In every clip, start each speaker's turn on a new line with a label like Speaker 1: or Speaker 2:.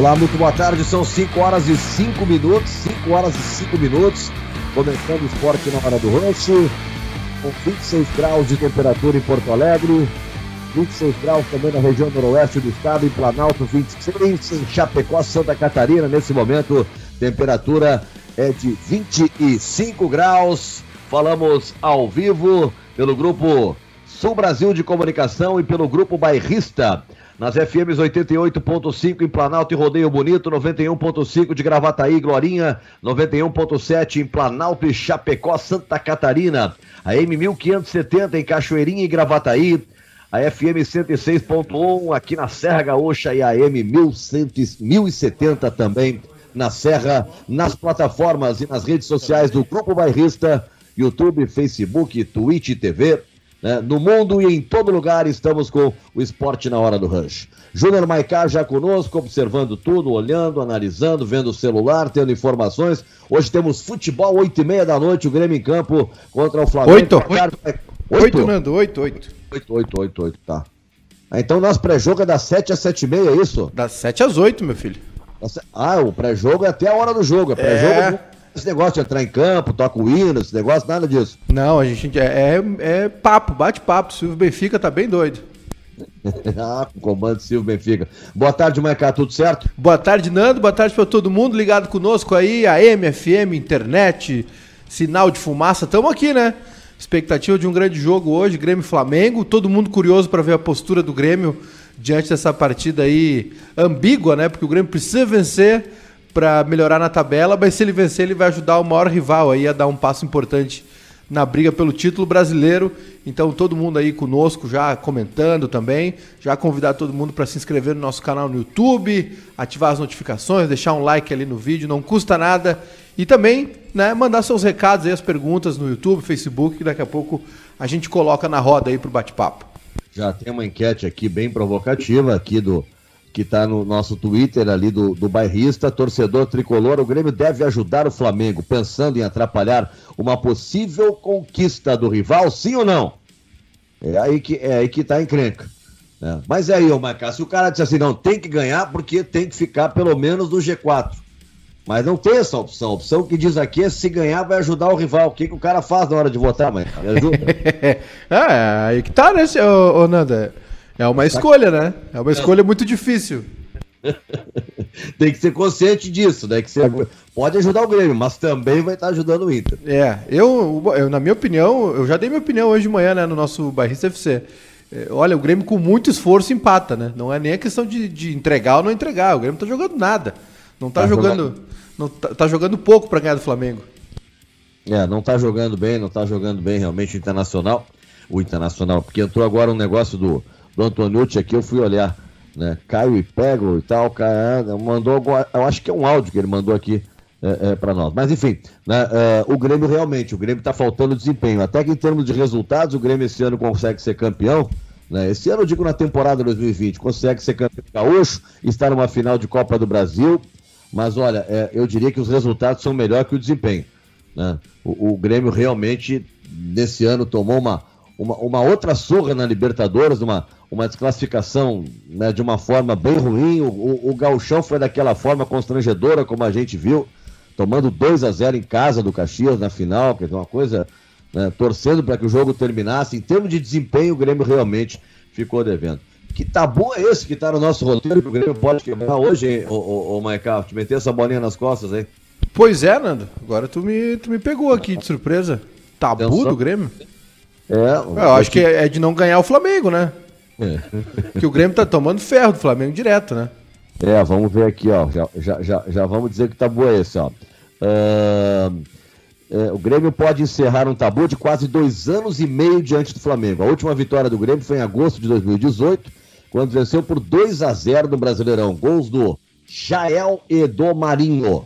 Speaker 1: Olá, muito boa tarde. São 5 horas e 5 minutos. 5 horas e 5 minutos. Começando o esporte na hora do rancho. Com 26 graus de temperatura em Porto Alegre. 26 graus também na região noroeste do estado, em Planalto 26, em Chapecó, Santa Catarina. Nesse momento, temperatura é de 25 graus. Falamos ao vivo pelo grupo Sul Brasil de Comunicação e pelo grupo Bairrista nas FMs 88.5 em Planalto e Rodeio Bonito, 91.5 de Gravataí, Glorinha, 91.7 em Planalto e Chapecó, Santa Catarina, a M 1570 em Cachoeirinha e Gravataí, a FM 106.1 aqui na Serra Gaúcha e a M 1170 também na Serra, nas plataformas e nas redes sociais do Grupo Bairrista, YouTube, Facebook, Twitch TV, né? No mundo e em todo lugar estamos com o esporte na hora do rancho. Júnior Maicá já conosco, observando tudo, olhando, analisando, vendo o celular, tendo informações. Hoje temos futebol, oito e meia da noite, o Grêmio em campo contra o Flamengo.
Speaker 2: Oito, oito, oito, Nando, oito, oito.
Speaker 1: Oito, oito, oito, oito, tá. Então nosso pré-jogo é das sete às sete e meia, é isso?
Speaker 2: Das sete às oito, meu filho.
Speaker 1: Ah, o pré-jogo é até a hora do jogo, é pré-jogo... É... Esse negócio de entrar em campo, toca o hino, esse negócio, nada disso.
Speaker 2: Não, a gente é, é, é papo, bate-papo. Silvio Benfica tá bem doido.
Speaker 1: ah, comando Silvio Benfica. Boa tarde, Maicá, tudo certo?
Speaker 2: Boa tarde, Nando. Boa tarde para todo mundo ligado conosco aí, a MFM, internet, sinal de fumaça. Estamos aqui, né? Expectativa de um grande jogo hoje, Grêmio Flamengo. Todo mundo curioso para ver a postura do Grêmio diante dessa partida aí ambígua, né? Porque o Grêmio precisa vencer para melhorar na tabela, mas se ele vencer, ele vai ajudar o maior rival aí a dar um passo importante na briga pelo título brasileiro. Então, todo mundo aí conosco já comentando também. Já convidar todo mundo para se inscrever no nosso canal no YouTube, ativar as notificações, deixar um like ali no vídeo, não custa nada. E também, né, mandar seus recados aí, as perguntas no YouTube, Facebook, que daqui a pouco a gente coloca na roda aí pro bate-papo.
Speaker 1: Já tem uma enquete aqui bem provocativa aqui do que está no nosso Twitter ali do, do bairrista, torcedor tricolor, o Grêmio deve ajudar o Flamengo, pensando em atrapalhar uma possível conquista do rival, sim ou não? É aí que é aí que tá a encrenca. É. Mas é aí, ô Macá, se o cara disse assim, não, tem que ganhar porque tem que ficar pelo menos no G4. Mas não tem essa opção. A opção que diz aqui é se ganhar vai ajudar o rival. O que, que o cara faz na hora de votar, mãe? Me ajuda?
Speaker 2: é, aí que tá, né, ô, ô Nanda? É uma escolha, né? É uma escolha muito difícil.
Speaker 1: Tem que ser consciente disso, né? Que você pode ajudar o Grêmio, mas também vai estar ajudando o Inter.
Speaker 2: É, eu, eu, na minha opinião, eu já dei minha opinião hoje de manhã, né, no nosso Barrista FC. É, olha, o Grêmio com muito esforço empata, né? Não é nem a questão de, de entregar ou não entregar. O Grêmio tá jogando nada. Não tá, tá jogando. jogando. Não tá, tá jogando pouco para ganhar do Flamengo.
Speaker 1: É, não tá jogando bem, não tá jogando bem realmente o Internacional. O Internacional, porque entrou agora um negócio do do Antoniucci aqui, eu fui olhar, né? Caio e Pego e tal, cara, mandou, eu acho que é um áudio que ele mandou aqui é, é, para nós. Mas enfim, né, é, o Grêmio realmente, o Grêmio está faltando desempenho. Até que em termos de resultados, o Grêmio esse ano consegue ser campeão. Né? Esse ano, eu digo na temporada 2020, consegue ser campeão gaúcho, estar numa final de Copa do Brasil. Mas olha, é, eu diria que os resultados são melhor que o desempenho. Né? O, o Grêmio realmente, nesse ano, tomou uma, uma, uma outra surra na Libertadores, uma, uma desclassificação né, de uma forma bem ruim. O, o, o Galchão foi daquela forma constrangedora, como a gente viu, tomando 2 a 0 em casa do Caxias na final, que é uma coisa, né, torcendo para que o jogo terminasse. Em termos de desempenho, o Grêmio realmente ficou devendo. Que tabu é esse que está no nosso roteiro que o Grêmio pode quebrar hoje, hein, ô, ô, ô Maiká? Te meter essa bolinha nas costas, hein?
Speaker 2: Pois é, Nando. Agora tu me, tu me pegou aqui de surpresa. Tabu do Grêmio? É, eu acho que é de não ganhar o Flamengo, né? É. Que o Grêmio tá tomando ferro do Flamengo direto, né?
Speaker 1: É, vamos ver aqui, ó. Já, já, já, já vamos dizer que tabu é esse, ó. Uh, o Grêmio pode encerrar um tabu de quase dois anos e meio diante do Flamengo. A última vitória do Grêmio foi em agosto de 2018, quando venceu por 2 a 0 no Brasileirão. Gols do Jael e do Marinho.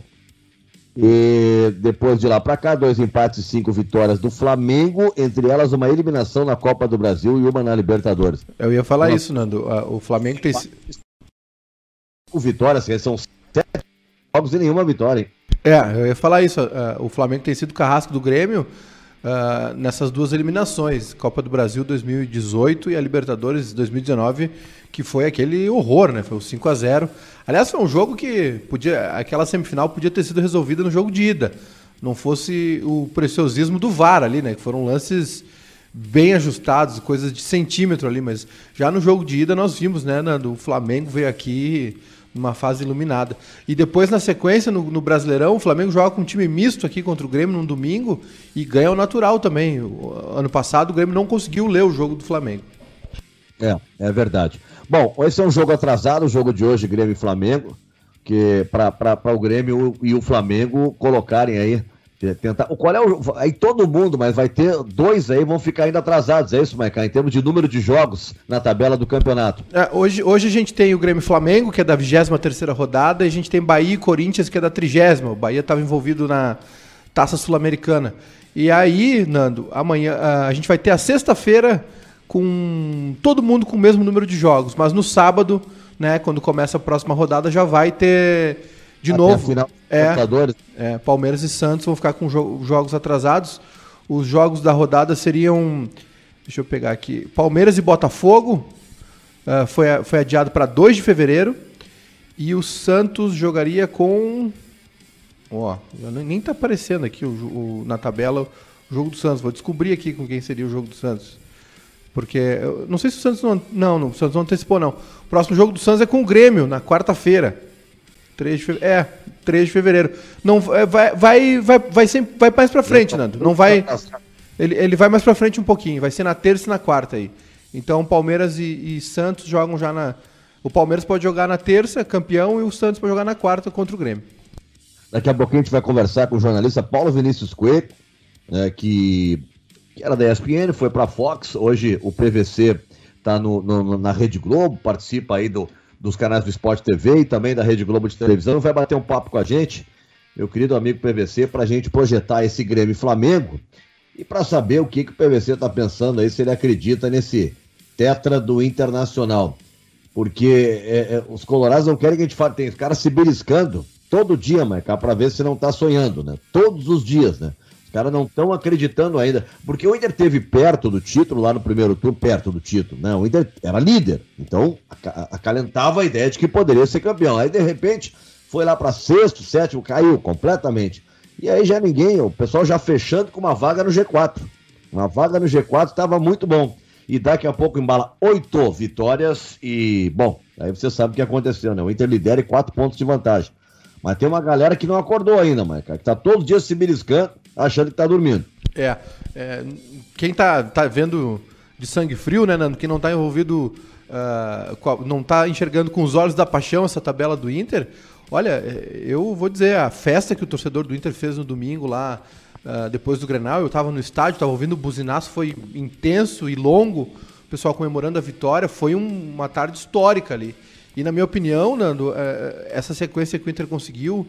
Speaker 1: E depois de lá para cá, dois empates e cinco vitórias do Flamengo, entre elas uma eliminação na Copa do Brasil e uma na Libertadores.
Speaker 2: Eu ia falar isso, Nando. O Flamengo tem.
Speaker 1: Cinco vitórias, são sete jogos e nenhuma vitória, hein?
Speaker 2: É, eu ia falar isso. O Flamengo tem sido carrasco do Grêmio. Uh, nessas duas eliminações, Copa do Brasil 2018 e a Libertadores 2019, que foi aquele horror, né? Foi o 5 a 0. Aliás, foi um jogo que podia, aquela semifinal podia ter sido resolvida no jogo de ida, não fosse o preciosismo do VAR ali, né? Que foram lances bem ajustados, coisas de centímetro ali, mas já no jogo de ida nós vimos, né, do Flamengo veio aqui numa fase iluminada. E depois, na sequência, no, no, Brasileirão, o Flamengo joga com um time misto aqui contra o Grêmio num domingo e ganha o natural também. O, ano passado o Grêmio não conseguiu ler o jogo do Flamengo.
Speaker 1: É, é verdade. Bom, esse é um jogo atrasado, o jogo de hoje, Grêmio e Flamengo, que para o Grêmio e o Flamengo colocarem aí Tentar, qual é o, aí todo mundo, mas vai ter dois aí vão ficar ainda atrasados, é isso, Maicon? Em termos de número de jogos na tabela do campeonato.
Speaker 2: É, hoje, hoje a gente tem o Grêmio Flamengo, que é da 23 terceira rodada, e a gente tem Bahia e Corinthians, que é da 30 O Bahia estava envolvido na Taça Sul-Americana. E aí, Nando, amanhã a gente vai ter a sexta-feira com todo mundo com o mesmo número de jogos, mas no sábado, né, quando começa a próxima rodada, já vai ter de Até novo, final, é, é, Palmeiras e Santos vão ficar com jo jogos atrasados. Os jogos da rodada seriam. Deixa eu pegar aqui. Palmeiras e Botafogo uh, foi, foi adiado para 2 de fevereiro. E o Santos jogaria com. Ó, nem tá aparecendo aqui o, o, na tabela o jogo do Santos. Vou descobrir aqui com quem seria o jogo do Santos. Porque. Eu não sei se o Santos não. Não, não o Santos não antecipou, não. O próximo jogo do Santos é com o Grêmio, na quarta-feira. 3 de fevereiro. É, 3 de fevereiro. Não, é, vai, vai, vai, vai, sempre, vai mais pra frente, Nando. Não vai. Ele, ele vai mais pra frente um pouquinho. Vai ser na terça e na quarta aí. Então Palmeiras e, e Santos jogam já na. O Palmeiras pode jogar na terça, campeão, e o Santos pode jogar na quarta contra o Grêmio.
Speaker 1: Daqui a pouquinho a gente vai conversar com o jornalista Paulo Vinícius Coelho, né, que, era da ESPN, foi para a Fox. Hoje o PVC está na Rede Globo, participa aí do, dos canais do Esporte TV e também da Rede Globo de televisão, vai bater um papo com a gente, meu querido amigo PVC, para a gente projetar esse Grêmio Flamengo e para saber o que, que o PVC está pensando aí, se ele acredita nesse tetra do Internacional. Porque é, é, os colorados não querem que a gente fale, tem os caras se beliscando todo dia, Marcar, para ver se não está sonhando, né? Todos os dias, né? Caras não estão acreditando ainda. Porque o Inter teve perto do título lá no primeiro turno, perto do título, né? O Inter era líder. Então, acalentava a ideia de que poderia ser campeão. Aí, de repente, foi lá para sexto, sétimo, caiu completamente. E aí já ninguém, o pessoal já fechando com uma vaga no G4. Uma vaga no G4 estava muito bom. E daqui a pouco embala oito vitórias e, bom, aí você sabe o que aconteceu, né? O Inter lidera e quatro pontos de vantagem. Mas tem uma galera que não acordou ainda, Maica, que tá todos os dias se beliscando achando que tá dormindo.
Speaker 2: É, é quem tá, tá vendo de sangue frio, né, Nando, que não tá envolvido, uh, não tá enxergando com os olhos da paixão essa tabela do Inter, olha, é, eu vou dizer, a festa que o torcedor do Inter fez no domingo lá, uh, depois do Grenal, eu tava no estádio, tava ouvindo o buzinaço, foi intenso e longo, o pessoal comemorando a vitória, foi um, uma tarde histórica ali. E na minha opinião, Nando, uh, essa sequência que o Inter conseguiu,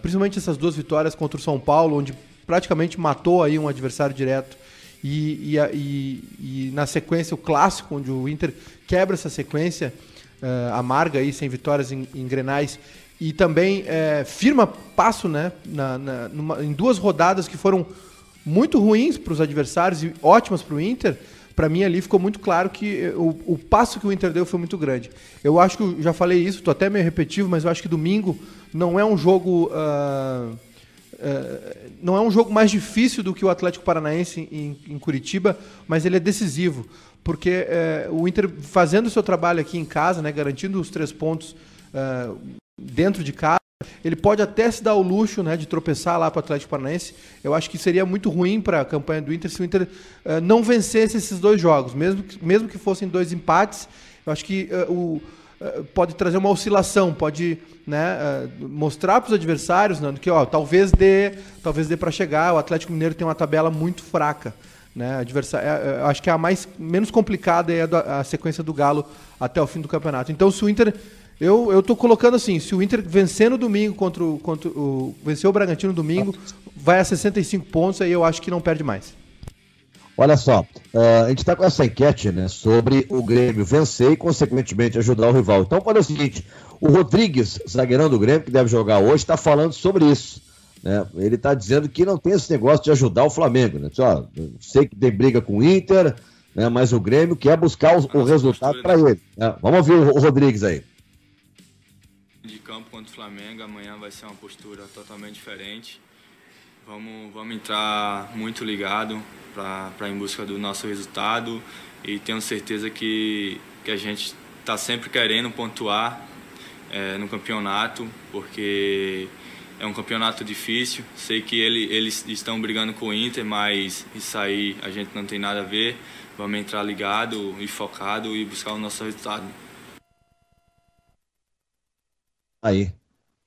Speaker 2: principalmente essas duas vitórias contra o São Paulo, onde praticamente matou aí um adversário direto. E, e, e, e na sequência, o clássico, onde o Inter quebra essa sequência uh, amarga aí, sem vitórias em, em Grenais, e também uh, firma passo né, na, na numa, em duas rodadas que foram muito ruins para os adversários e ótimas para o Inter. Para mim ali ficou muito claro que eh, o, o, passo que o Inter deu foi muito grande. Eu acho que, já falei isso, estou até meio repetitivo, mas eu acho que domingo não é um jogo... Uh, é, não é um jogo mais difícil do que o Atlético Paranaense em, em Curitiba, mas ele é decisivo. Porque é, o Inter fazendo o seu trabalho aqui em casa, né, garantindo os três pontos é, dentro de casa, ele pode até se dar o luxo né, de tropeçar lá para o Atlético Paranaense. Eu acho que seria muito ruim para a campanha do Inter se o Inter não vencesse esses dois jogos, mesmo que, mesmo que fossem dois empates. Eu acho que o, pode trazer uma oscilação, pode né, uh, mostrar para os adversários, Nando, que ó, talvez dê, talvez dê para chegar. O Atlético Mineiro tem uma tabela muito fraca, né? Adversário, é, acho que é a mais menos complicada é a, a, sequência do Galo até o fim do campeonato. Então, se o Inter eu eu colocando assim, se o Inter vencer no domingo contra o, contra o vencer o Bragantino no domingo, vai a 65 pontos, aí eu acho que não perde mais.
Speaker 1: Olha só, uh, a gente está com essa enquete né, sobre o Grêmio vencer e, consequentemente, ajudar o rival. Então, olha o seguinte: o Rodrigues, zagueirão do Grêmio, que deve jogar hoje, está falando sobre isso. né, ele está dizendo que não tem esse negócio de ajudar o Flamengo. Né? Ó, sei que tem briga com o Inter, né, mas o Grêmio quer buscar o, o resultado para ele. Né? Vamos ouvir o, o Rodrigues aí.
Speaker 3: De campo contra o Flamengo, amanhã vai ser uma postura totalmente diferente. Vamos, vamos entrar muito ligado para em busca do nosso resultado e tenho certeza que, que a gente está sempre querendo pontuar é, no campeonato, porque é um campeonato difícil. Sei que ele, eles estão brigando com o Inter, mas isso aí a gente não tem nada a ver. Vamos entrar ligado e focado e buscar o nosso resultado.
Speaker 1: Aí.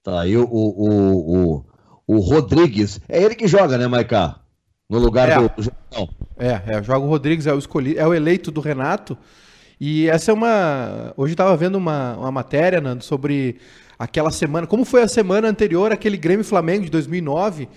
Speaker 1: Tá aí o, o, o, o Rodrigues. É ele que joga, né, Maiká? No lugar
Speaker 2: é.
Speaker 1: do.
Speaker 2: Não. É, é, joga o Rodrigues, é o escolhido, é o eleito do Renato. E essa é uma. Hoje estava vendo uma, uma matéria, Nando, sobre aquela semana. Como foi a semana anterior àquele Grêmio Flamengo de 2009?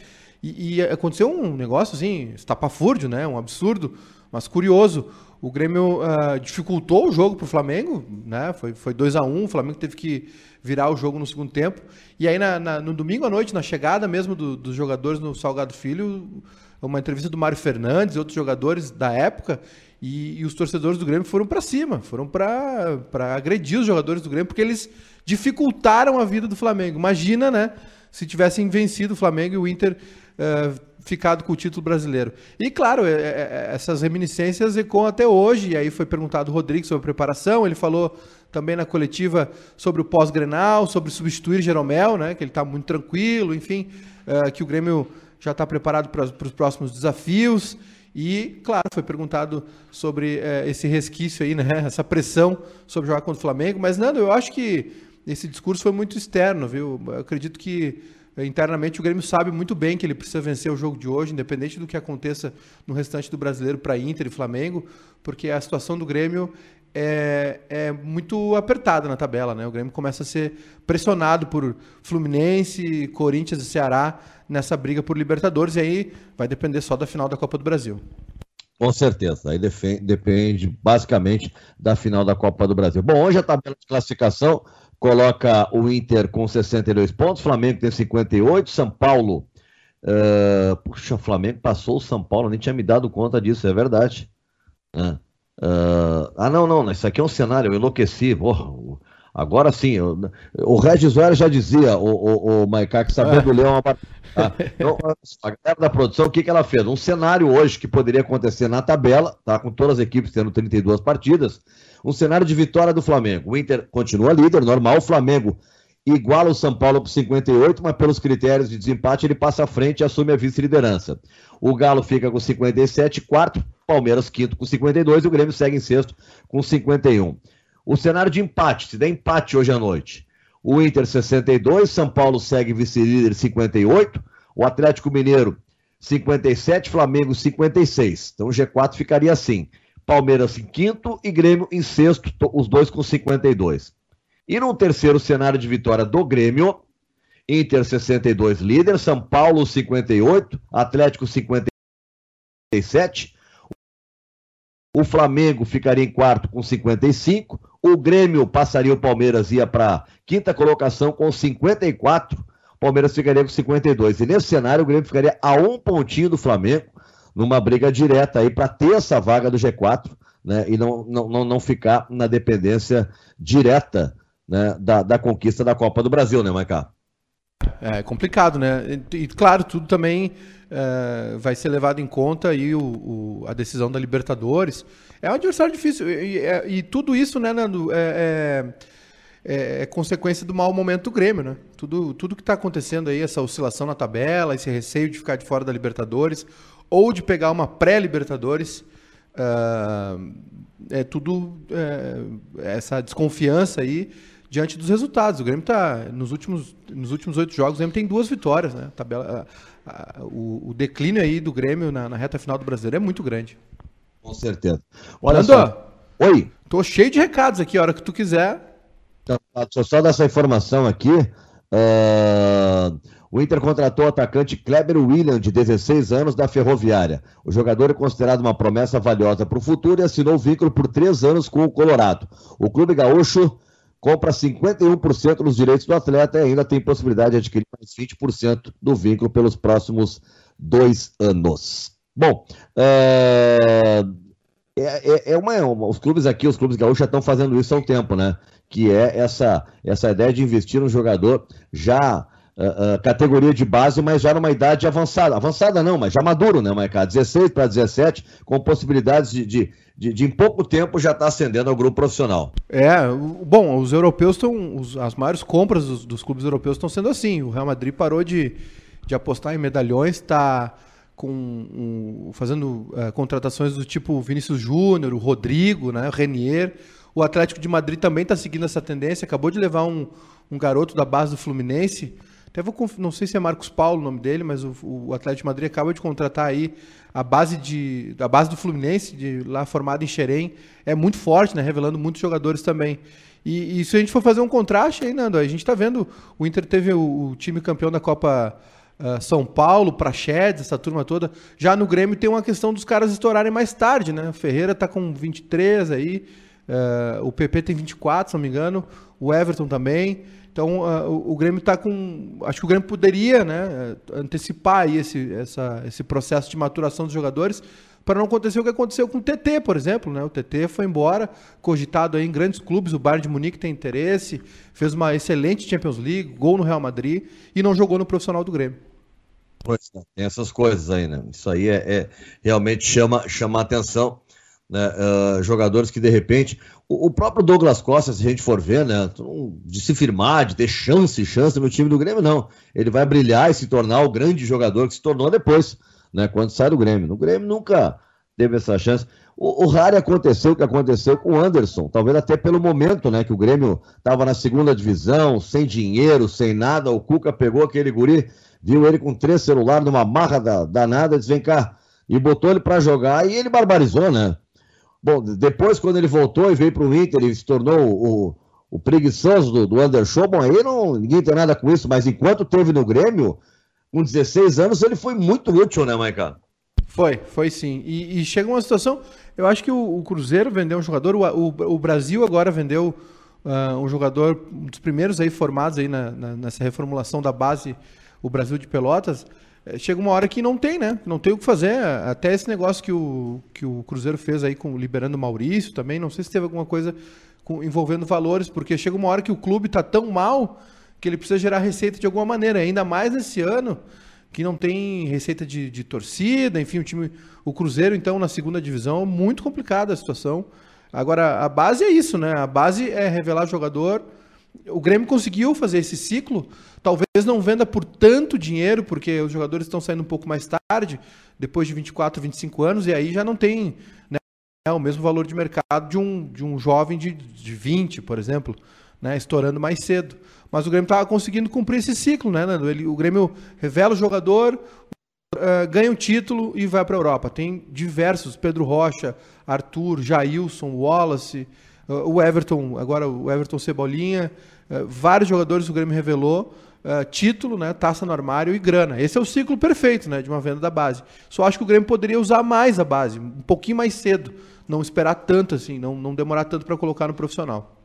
Speaker 2: E, e aconteceu um negócio assim, estapafúrdio, né? Um absurdo, mas curioso. O Grêmio uh, dificultou o jogo para o Flamengo, né? Foi, foi 2 a 1 um, o Flamengo teve que virar o jogo no segundo tempo. E aí, na, na, no domingo à noite, na chegada mesmo do, dos jogadores no Salgado Filho, uma entrevista do Mário Fernandes e outros jogadores da época, e, e os torcedores do Grêmio foram para cima, foram para agredir os jogadores do Grêmio, porque eles dificultaram a vida do Flamengo. Imagina, né? Se tivessem vencido o Flamengo e o Inter uh, ficado com o título brasileiro. E claro, é, é, é, essas reminiscências ecoam até hoje. E aí foi perguntado o Rodrigo sobre a preparação. Ele falou também na coletiva sobre o pós-grenal, sobre substituir Jeromel, né? Que ele está muito tranquilo, enfim, uh, que o Grêmio já está preparado para os próximos desafios. E, claro, foi perguntado sobre uh, esse resquício aí, né? Essa pressão sobre jogar contra o Flamengo. Mas, Nando, eu acho que esse discurso foi muito externo, viu? Eu acredito que eh, internamente o Grêmio sabe muito bem que ele precisa vencer o jogo de hoje, independente do que aconteça no restante do brasileiro para Inter e Flamengo, porque a situação do Grêmio é, é, muito apertada na tabela, né? O Grêmio começa a ser pressionado por Fluminense, Corinthians e Ceará nessa briga por Libertadores, e aí vai depender só da final da Copa do Brasil.
Speaker 1: Com certeza, aí depende basicamente da final da Copa do Brasil. Bom, hoje a tabela de classificação coloca o Inter com 62 pontos, Flamengo tem 58, São Paulo. Uh, puxa, o Flamengo passou o São Paulo, nem tinha me dado conta disso, é verdade. Uh, uh, ah, não, não, isso aqui é um cenário, eu enlouqueci. Agora sim, eu, o Regis Vera já dizia, o, o, o Maiká, que sabendo ler uma. Ah, então, a galera da produção, o que, que ela fez? Um cenário hoje que poderia acontecer na tabela, tá? Com todas as equipes tendo 32 partidas um cenário de vitória do Flamengo. O Inter continua líder, normal. O Flamengo iguala o São Paulo por 58, mas pelos critérios de desempate ele passa à frente e assume a vice-liderança. O Galo fica com 57, quarto. Palmeiras quinto com 52 e o Grêmio segue em sexto com 51. O cenário de empate, se der empate hoje à noite. O Inter 62, São Paulo segue vice-líder 58, o Atlético Mineiro 57, Flamengo 56. Então o G4 ficaria assim. Palmeiras em quinto e Grêmio em sexto, os dois com 52. E no terceiro cenário de vitória do Grêmio, Inter 62 líder, São Paulo 58, Atlético 57, o Flamengo ficaria em quarto com 55, o Grêmio passaria o Palmeiras ia para quinta colocação com 54, o Palmeiras ficaria com 52. E nesse cenário o Grêmio ficaria a um pontinho do Flamengo numa briga direta aí para ter essa vaga do G4, né? E não, não, não ficar na dependência direta né, da, da conquista da Copa do Brasil, né, Maicá?
Speaker 2: É complicado, né? E, claro, tudo também é, vai ser levado em conta aí o, o, a decisão da Libertadores. É um adversário difícil. E, e, é, e tudo isso, né, Nando, é, é, é, é, consequência do mau momento do Grêmio, né? Tudo, tudo que está acontecendo aí, essa oscilação na tabela, esse receio de ficar de fora da Libertadores ou de pegar uma pré-Libertadores. Uh, é tudo essa desconfiança aí diante dos resultados. O Grêmio está nos últimos nos últimos oito jogos, o Grêmio tem duas vitórias, né? A tabela, a, a, o, o, declínio aí do Grêmio na, na, reta final do Brasileiro é muito grande.
Speaker 1: Com certeza. Olha Nando, só.
Speaker 2: Oi. Tô cheio de recados aqui, a hora que tu quiser.
Speaker 1: Deixa eu só dar essa informação aqui. Uh, o Inter contratou o atacante Kleber William, de 16 anos, da Ferroviária. O jogador é considerado uma promessa valiosa para o futuro e assinou o vínculo por três anos com o Colorado. O clube gaúcho compra 51% dos direitos do atleta e ainda tem possibilidade de adquirir mais 20% do vínculo pelos próximos dois anos. Bom, é, é, é é uma, os clubes aqui, os clubes gaúchos já estão fazendo isso há um tempo, né? Que é essa, essa ideia de investir no jogador já uh, uh, categoria de base, mas já numa idade avançada. Avançada não, mas já maduro, né, Maicá? 16 para 17, com possibilidades de, de, de, de, em pouco tempo já estar tá ascendendo ao grupo profissional.
Speaker 2: É, bom, os europeus estão. As maiores compras dos, dos clubes europeus estão sendo assim. O Real Madrid parou de, de apostar em medalhões, está com um, fazendo uh, contratações do tipo Vinícius Júnior, o Rodrigo, né, o Renier. O Atlético de Madrid também está seguindo essa tendência, acabou de levar um, um garoto da base do Fluminense até vou não sei se é Marcos Paulo o nome dele, mas o, o Atlético de Madrid acaba de contratar aí a base de a base do Fluminense, de lá formado em Xerém, é muito forte, né, revelando muitos jogadores também. E, e se a gente for fazer um contraste aí, Nando, a gente está vendo o Inter teve o, o time campeão da Copa uh, São Paulo, Praxedes, essa turma toda. Já no Grêmio tem uma questão dos caras estourarem mais tarde, né? O Ferreira está com 23 aí, uh, o PP tem 24, se não me engano, o Everton também. Então uh, o, o, Grêmio está com. Acho que o Grêmio poderia né, antecipar esse, essa, esse processo de maturação dos jogadores para não acontecer o que aconteceu com o TT, por exemplo. Né? O TT foi embora, cogitado em grandes clubes, o Bayern de Munique tem interesse, fez uma excelente Champions League, gol no Real Madrid e não jogou no profissional do Grêmio.
Speaker 1: Pois é, tem essas coisas aí, né? Isso aí é, é realmente chama, chama atenção né, uh, jogadores que de repente. O, o, próprio Douglas Costa, se a gente for ver, né, de se firmar, de ter chance, chance no time do Grêmio, não. Ele vai brilhar e se tornar o grande jogador que se tornou depois, né, quando sai do Grêmio. No Grêmio nunca teve essa chance. O, o raro aconteceu o que aconteceu com o Anderson, talvez até pelo momento, né, que o Grêmio estava na segunda divisão, sem dinheiro, sem nada. O Cuca pegou aquele guri, viu ele com três celulares numa marra da, danada, disse: vem cá, e botou ele para jogar e ele barbarizou, né? Bom, depois, quando ele voltou e veio para o Inter e se tornou o, o preguiçoso do, do Anderson, bom, aí não, ninguém tem nada com isso, mas enquanto teve no Grêmio, com 16 anos, ele foi muito útil, né, Maica?
Speaker 2: Foi, foi sim. E, e chega uma situação, eu acho que o, o Cruzeiro vendeu um jogador, o, o, o Brasil agora vendeu uh, um jogador, um dos primeiros aí formados aí na, na, nessa reformulação da base, o Brasil de Pelotas, chega uma hora que não tem, né? Não tem o que fazer. Até esse negócio que o, que o Cruzeiro fez aí com liberando o Maurício também, não sei se teve alguma coisa com, envolvendo valores, porque chega uma hora que o clube está tão mal que ele precisa gerar receita de alguma maneira, ainda mais nesse ano que não tem receita de, de torcida, enfim, o time, o Cruzeiro então na segunda divisão, muito complicada a situação. Agora a base é isso, né? A base é revelar jogador. O Grêmio conseguiu fazer esse ciclo Talvez não venda por tanto dinheiro, porque os jogadores estão saindo um pouco mais tarde, depois de 24, 25 anos, e aí já não tem né, o mesmo valor de mercado de um, de um jovem de, de 20, por exemplo, né, estourando mais cedo. Mas o Grêmio estava conseguindo cumprir esse ciclo, né, Nando? Ele, o Grêmio revela o jogador, uh, ganha o título e vai para a Europa. Tem diversos, Pedro Rocha, Arthur, Jailson, Wallace, o Everton, agora o Everton Cebolinha, uh, vários jogadores o Grêmio revelou uh, título, né, taça no armário e grana. Esse é o ciclo perfeito né, de uma venda da base. Só acho que o Grêmio poderia usar mais a base, um pouquinho mais cedo. Não esperar tanto assim, não, não demorar tanto para colocar no profissional.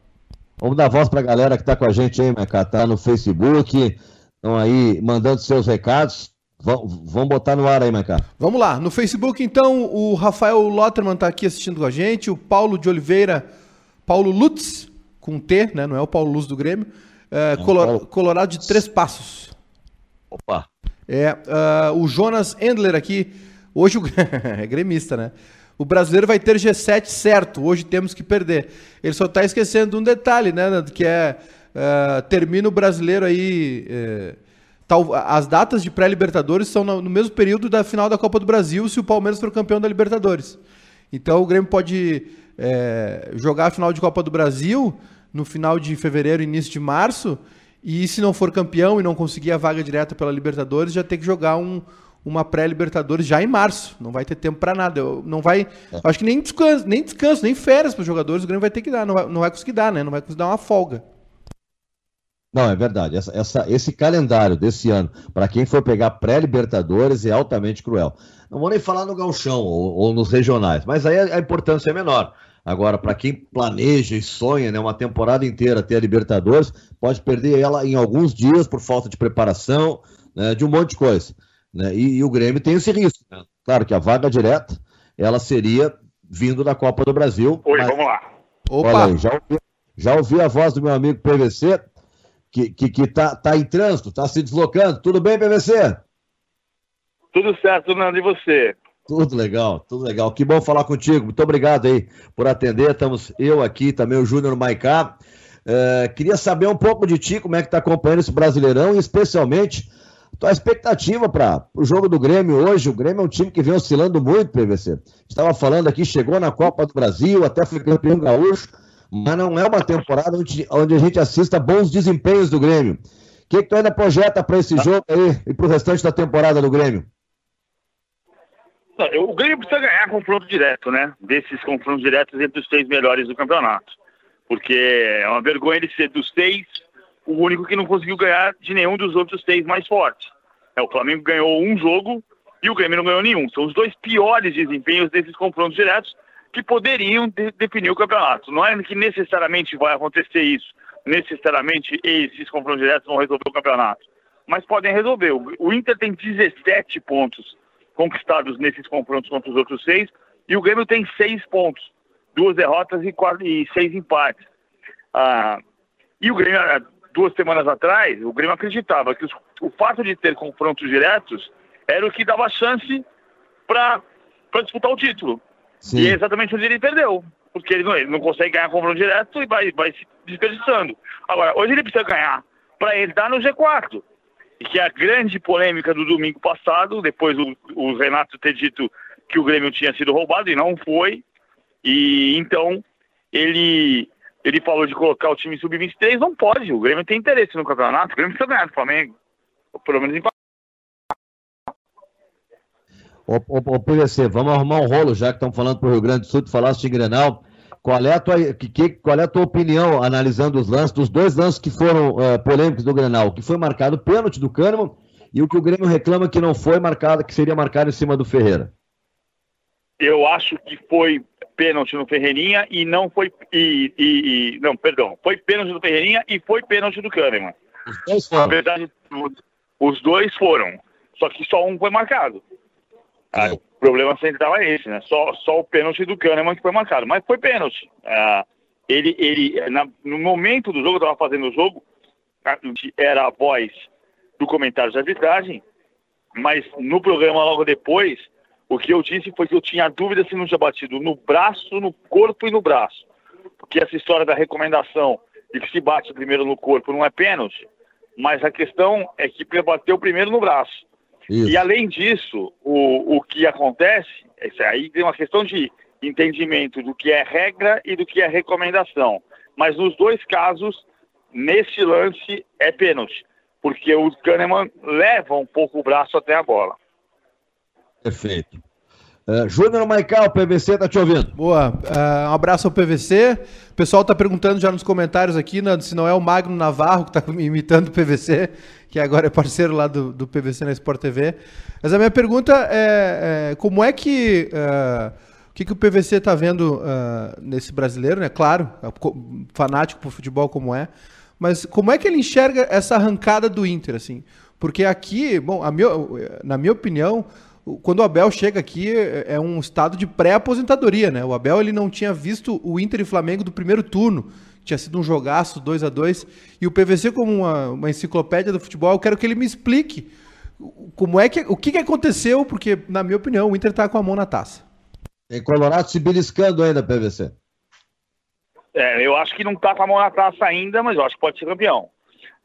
Speaker 1: Vamos dar voz para a galera que está com a gente aí, Meca, tá no Facebook, estão aí mandando seus recados. Vamos botar no ar aí, Meca.
Speaker 2: Vamos lá. No Facebook, então, o Rafael Lotterman está aqui assistindo com a gente, o Paulo de Oliveira, Paulo Lutz, com T, né? Não é o Paulo Luz do Grêmio. É, Color... Colorado de Três Passos.
Speaker 1: Opa.
Speaker 2: É, uh, o Jonas Endler aqui, hoje o... é gremista, né? O brasileiro vai ter G7 certo, hoje temos que perder. Ele só está esquecendo um detalhe, né? Que é, uh, termina o brasileiro aí... Uh, tal, as datas de pré-libertadores são no, no mesmo período da final da Copa do Brasil, se o Palmeiras for campeão da Libertadores. Então o Grêmio pode é, jogar a final de Copa do Brasil no final de fevereiro, início de março, e se não for campeão e não conseguir a vaga direta pela Libertadores, já tem que jogar um, uma pré-Libertadores já em março. Não vai ter tempo para nada. Eu, não vai. É. Acho que nem descanso, nem descanso, nem férias para os jogadores o Grêmio vai ter que dar. Não vai, não vai conseguir dar, né? Não vai conseguir dar uma folga.
Speaker 1: Não, é verdade. Essa, essa, esse calendário desse ano, para quem for pegar pré-Libertadores, é altamente cruel. Não vou nem falar no Galchão ou, ou, nos regionais, mas aí a, a importância é menor. Agora, para quem planeja e sonha né, uma temporada inteira ter a Libertadores, pode perder ela em alguns dias por falta de preparação, né, de um monte de coisa. Né? E, e, o Grêmio tem esse risco. Né? Claro que a vaga direta, ela seria vindo da Copa do Brasil.
Speaker 4: Oi, mas... vamos lá.
Speaker 1: Opa! Aí, já, ouvi, já ouvi a voz do meu amigo PVC, que, que, que tá, tá em trânsito, tá se deslocando. Tudo bem, PVC?
Speaker 4: Tudo certo, Nando, e você?
Speaker 1: Tudo legal, tudo legal. Que bom falar contigo. Muito obrigado aí por atender. Estamos eu aqui, também o Júnior Maicá. É, queria saber um pouco de ti, como é que tá acompanhando esse Brasileirão e especialmente tua expectativa para o jogo do Grêmio hoje. O Grêmio é um time que vem oscilando muito, PVC. Estava falando aqui, chegou na Copa do Brasil, até foi campeão gaúcho, mas não é uma temporada onde, onde a gente assista bons desempenhos do Grêmio. O que, que tu ainda projeta para esse jogo aí e para o restante da temporada do Grêmio?
Speaker 4: O Grêmio precisa ganhar confronto direto, né? Desses confrontos diretos entre os seis melhores do campeonato. Porque é uma vergonha ele ser dos seis o único que não conseguiu ganhar de nenhum dos outros seis mais fortes. É, o Flamengo ganhou um jogo e o Grêmio não ganhou nenhum. São os dois piores desempenhos desses confrontos diretos que poderiam de definir o campeonato. Não é que necessariamente vai acontecer isso, necessariamente esses confrontos diretos vão resolver o campeonato. Mas podem resolver. O Inter tem 17 pontos conquistados nesses confrontos contra os outros seis, e o Grêmio tem seis pontos, duas derrotas e, quatro, e seis empates. Ah, e o Grêmio, duas semanas atrás, o Grêmio acreditava que os, o fato de ter confrontos diretos era o que dava chance para disputar o título. Sim. E é exatamente onde ele perdeu. Porque ele não, ele não consegue ganhar confronto direto e vai, vai se desperdiçando. Agora, hoje ele precisa ganhar para ele estar no G4 que é a grande polêmica do domingo passado, depois o, o Renato ter dito que o Grêmio tinha sido roubado e não foi. E então ele ele falou de colocar o time sub-23, não pode. O Grêmio tem interesse no campeonato, o Grêmio precisa ganhar do Flamengo. Ou pelo menos empatar.
Speaker 1: Ô, ô, ô, vamos arrumar um rolo, já que estamos falando para o Rio Grande do Sul, tu falaste de Grenal. Qual é, a tua, que, qual é a tua opinião, analisando os lances, dos dois lances que foram uh, polêmicos do Grenal? Que foi marcado o pênalti do Kahneman e o que o Grêmio reclama que não foi marcado, que seria marcado em cima do Ferreira.
Speaker 4: Eu acho que foi pênalti no Ferreirinha e não foi. E, e, e, não, perdão. Foi pênalti do Ferreirinha e foi pênalti do Kahneman. Os dois foram. Na verdade, os dois foram. Só que só um foi marcado. Ah, o problema central é esse, né? Só, só o pênalti do Kahneman que foi marcado. Mas foi pênalti. Ah, ele, ele na, no momento do jogo, eu estava fazendo o jogo, era a voz do comentário de arbitragem, mas no programa logo depois, o que eu disse foi que eu tinha dúvida se não tinha batido no braço, no corpo e no braço. Porque essa história da recomendação de que se bate primeiro no corpo não é pênalti, mas a questão é que bateu primeiro no braço. Isso. E além disso, o, o que acontece, isso aí tem uma questão de entendimento do que é regra e do que é recomendação. Mas nos dois casos, nesse lance, é pênalti, porque o Kahneman leva um pouco o braço até a bola.
Speaker 1: Perfeito. Uh, Júnior Maical, PVC, tá te ouvindo.
Speaker 2: Boa. Uh, um abraço ao PVC. O pessoal tá perguntando já nos comentários aqui, né, se não é o Magno Navarro que tá imitando o PVC que agora é parceiro lá do, do PVC na Sport TV. Mas a minha pergunta é, é como é que. Uh, o que, que o PVC está vendo nesse brasileiro, né? Claro, é fanático por futebol como é, mas como é que ele enxerga essa arrancada do Inter, assim? Porque aqui, bom, meu, na minha opinião, quando o Abel chega aqui é um estado de pré-aposentadoria, né? O Abel ele não tinha visto o Inter e Flamengo do primeiro turno tinha sido um jogaço 2 a 2 E o PVC, como uma, uma, enciclopédia do futebol, eu quero que ele me explique como é que, o que, que aconteceu, porque, na minha opinião, o Inter está com a mão na taça.
Speaker 1: Tem Colorado se beliscando ainda, PVC.
Speaker 4: É, eu acho que não está com a mão na taça ainda, mas eu acho que pode ser campeão.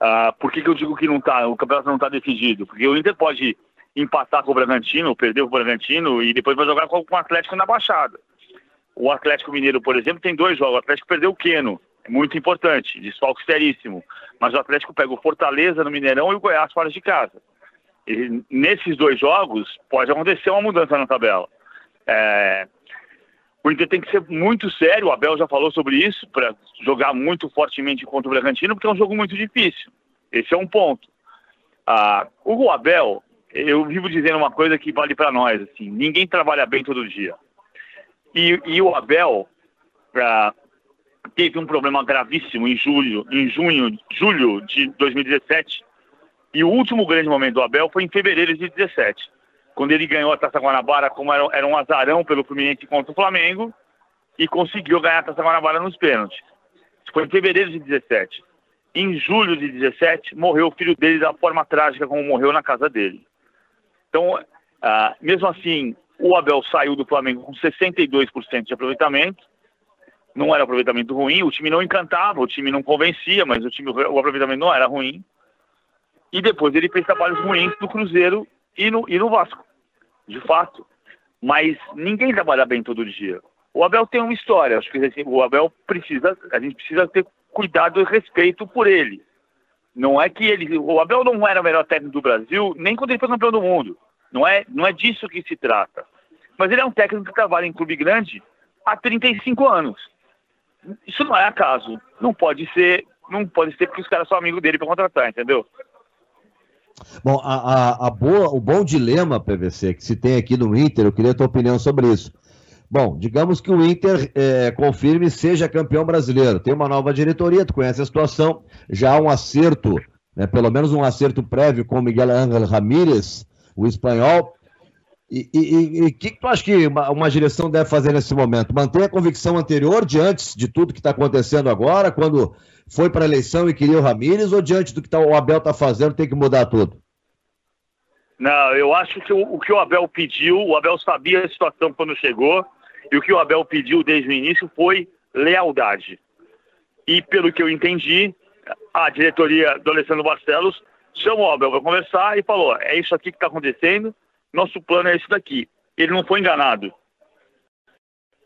Speaker 4: Uh, por que, que eu digo que não tá, o campeonato não está decidido? Porque o Inter pode empatar com o Bragantino, perder o Bragantino e depois vai jogar com o Atlético na Baixada. O Atlético Mineiro, por exemplo, tem dois jogos. O Atlético perdeu o Queno é muito importante, desfalque seríssimo. Mas o Atlético pega o Fortaleza no Mineirão e o Goiás fora de casa. E nesses dois jogos pode acontecer uma mudança na tabela. É... O Inter tem que ser muito sério, o Abel já falou sobre isso, para jogar muito fortemente contra o Bragantino, porque é um jogo muito difícil. Esse é um ponto. Ah, o Abel, eu vivo dizendo uma coisa que vale para nós, assim, ninguém trabalha bem todo dia. E, e o Abel, uh, teve um problema gravíssimo em julho, em junho, julho de 2017. E o último grande momento do Abel foi em fevereiro de 2017, quando ele ganhou a Taça Guanabara, como era, era um azarão pelo Fluminense contra o Flamengo, e conseguiu ganhar a Taça Guanabara nos pênaltis. Foi em fevereiro de 17. Em julho de 17, morreu o filho dele da forma trágica como morreu na casa dele. Então, uh, mesmo assim, o Abel saiu do Flamengo com 62% de aproveitamento, não era aproveitamento ruim, o time não encantava, o time não convencia, mas o, time, o aproveitamento não era ruim. E depois ele fez trabalhos ruins no Cruzeiro e no, e no Vasco, de fato. Mas ninguém trabalha bem todo dia. O Abel tem uma história, acho que o Abel precisa, a gente precisa ter cuidado e respeito por ele. Não é que ele, o Abel não era o melhor técnico do Brasil, nem quando ele foi campeão do mundo. Não é, não é disso que se trata. Mas ele é um técnico que trabalha em clube grande há 35 anos. Isso não é acaso. Não pode ser, não pode ser porque os caras são amigos dele para contratar, entendeu?
Speaker 1: Bom, a, a, a, boa, o bom dilema, PVC, que se tem aqui no Inter, eu queria a tua opinião sobre isso. Bom, digamos que o Inter é, confirme seja campeão brasileiro. Tem uma nova diretoria, tu conhece a situação. Já há um acerto, né, pelo menos um acerto prévio com Miguel Ángel Ramírez, o espanhol. E o que, que, tu acha que uma, uma, direção deve fazer nesse momento? Manter a convicção anterior diante de tudo que está acontecendo agora, quando foi para a eleição e queria o Ramírez, ou diante do que tá, o Abel está fazendo, tem que mudar tudo?
Speaker 4: Não, eu acho que o, o, que o Abel pediu, o Abel sabia a situação quando chegou, e o que o Abel pediu desde o início foi lealdade. E pelo que eu entendi, a diretoria do Alessandro Barcelos chamou o Abel para conversar e falou: é isso aqui que está acontecendo, nosso plano é esse daqui. Ele não foi enganado.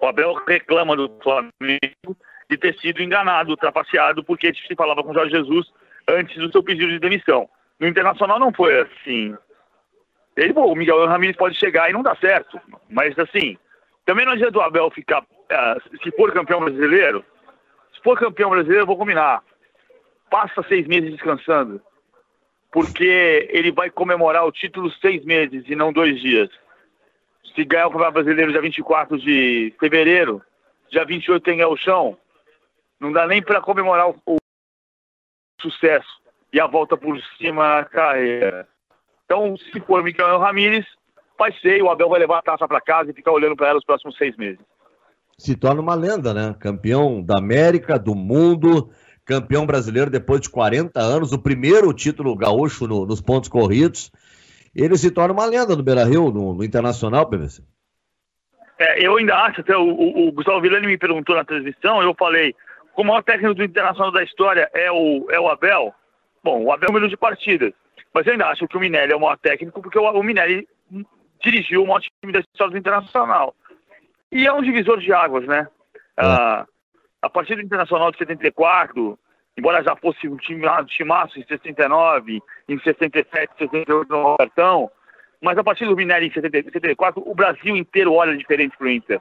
Speaker 4: O Abel reclama do Flamengo de ter sido enganado, trapaceado, porque se falava com o Jorge Jesus antes do seu pedido de demissão. No Internacional não foi assim. Ele, bom, o Miguel Ramírez pode chegar e não dá certo. Mas assim, também não adianta o Abel ficar. Uh, se for campeão brasileiro, se for campeão brasileiro, eu vou combinar. Passa seis meses descansando porque ele vai comemorar o título seis meses e não dois dias. Se ganhar o Campeonato Brasileiro dia 24 de fevereiro, dia 28 tem o chão, não dá nem para comemorar o, o, sucesso e a volta por cima na carreira. Então, se for Miguel Ramírez, vai ser, o Abel vai levar a taça para casa e ficar olhando para ela os próximos seis meses.
Speaker 1: Se torna uma lenda, né? Campeão da América, do mundo, campeão brasileiro depois de 40 anos, o primeiro título gaúcho no, nos pontos corridos. Ele se torna uma lenda no Beira Rio, no, no Internacional, PVC.
Speaker 4: É, eu ainda acho, até o, o, o Gustavo Villani me perguntou na transmissão, eu falei, o maior técnico do Internacional da história é o, é o Abel. Bom, o Abel é o número de partidas. Mas eu ainda acho que o Minelli é o maior técnico, porque o, o Minelli dirigiu o maior time da história do Internacional. E é um divisor de águas, né? É. Ah, a partir do Internacional de 74, embora já fosse um time de timaço em 69, em 67, 68 no cartão, mas a partir do Minério em 74, o Brasil inteiro olha diferente para o Inter,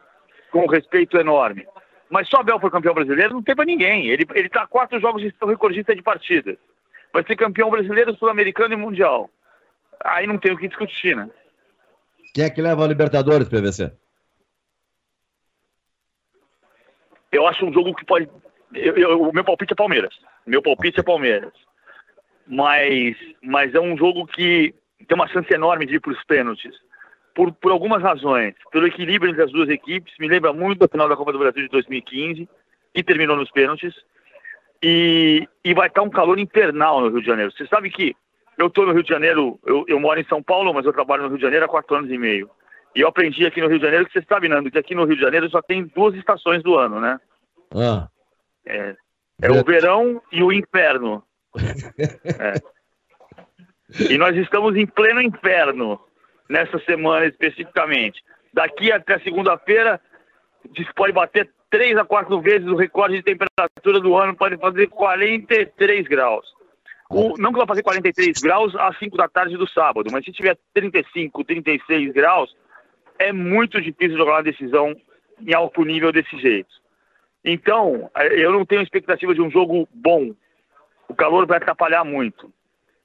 Speaker 4: com um respeito enorme. Mas só Abel foi campeão brasileiro, não tem para ninguém. Ele está quatro jogos de recordista de partidas. Vai ser campeão brasileiro, sul-americano e mundial. Aí não tem o que discutir, né?
Speaker 1: Quem é que leva a Libertadores, PVC?
Speaker 4: eu acho um jogo que pode. Eu, eu, o meu palpite é Palmeiras. Meu palpite é Palmeiras. Mas, mas é um jogo que tem uma chance enorme de ir para os pênaltis. Por, por algumas razões. Pelo equilíbrio entre as duas equipes. Me lembra muito a final da Copa do Brasil de 2015, que terminou nos pênaltis. E, e vai estar um calor infernal no Rio de Janeiro. Você sabe que eu estou no Rio de Janeiro, eu, eu moro em São Paulo, mas eu trabalho no Rio de Janeiro há quatro anos e meio. E eu aprendi aqui no Rio de Janeiro que você sabe, Nando, que aqui no Rio de Janeiro só tem duas estações do ano, né? Ah. É, é o verão e o inferno. é. E nós estamos em pleno inferno nessa semana especificamente. Daqui até segunda-feira, pode bater três a quatro vezes o recorde de temperatura do ano, pode fazer 43 graus. O, não que vai fazer 43 graus às 5 da tarde do sábado, mas se tiver 35, 36 graus, é muito difícil jogar uma decisão em alto nível desse jeito. Então, é, eu não tenho expectativa de um jogo bom. O calor vai atrapalhar muito.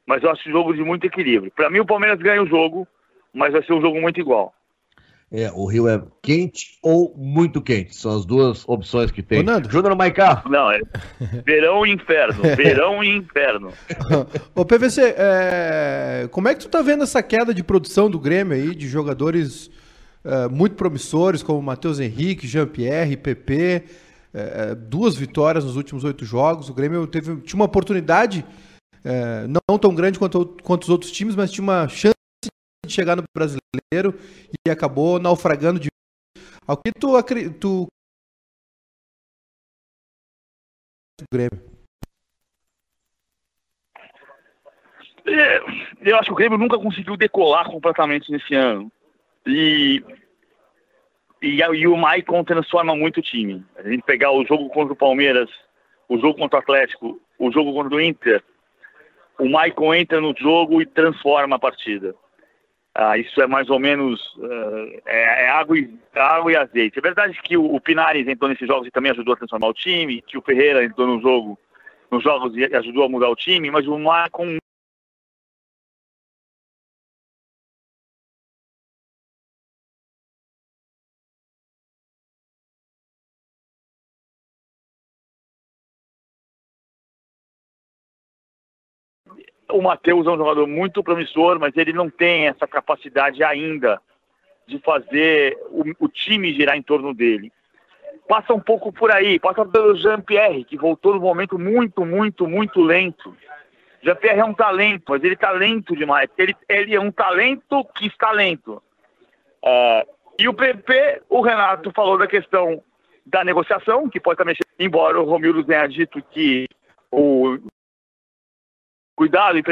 Speaker 4: Mas eu acho um jogo de muito equilíbrio. Para mim, o Palmeiras ganha o jogo, mas vai ser um jogo muito igual.
Speaker 1: É, o Rio é quente ou muito quente. São as duas opções que tem.
Speaker 2: Ô, Nando.
Speaker 1: Júnior Maicá.
Speaker 4: Não, é verão e inferno. Verão e inferno.
Speaker 2: Ô, PVC, é, como é que tu tá vendo essa queda de produção do Grêmio aí, de jogadores é, muito promissores, como Matheus Henrique, Jean-Pierre, PP, é, duas vitórias nos últimos oito jogos. O Grêmio teve, tinha uma oportunidade, é, não tão grande quanto, quanto os outros times, mas tinha uma chance de chegar no brasileiro e acabou naufragando de. Ao que tu acredita. Tu... Grêmio.
Speaker 4: É, Eu acho que o Grêmio nunca conseguiu decolar completamente nesse ano. E, e, e o Maicon transforma muito o time. A gente pegar o jogo contra o Palmeiras, o jogo contra o Atlético, o jogo contra o Inter, o Maicon entra no jogo e transforma a partida. Ah, isso é mais ou menos eh, é, é água, e, água e azeite. É verdade que o, o Pinares entrou nesses jogos e também ajudou a transformar o time, que o Ferreira entrou no jogo, nos jogos e ajudou a mudar o time, mas o Maicon o Matheus é um jogador muito promissor, mas ele não tem essa capacidade ainda de fazer o, o time girar em torno dele. Passa um pouco por aí, passa pelo Jean-Pierre, que voltou num momento muito, muito, muito lento. Jean-Pierre é um talento, mas ele está lento demais. Ele, ele é um talento que está lento. Ah, e o PP, o Renato falou da questão da negociação, que pode estar mexendo, embora o Romildo tenha dito que o cuidado e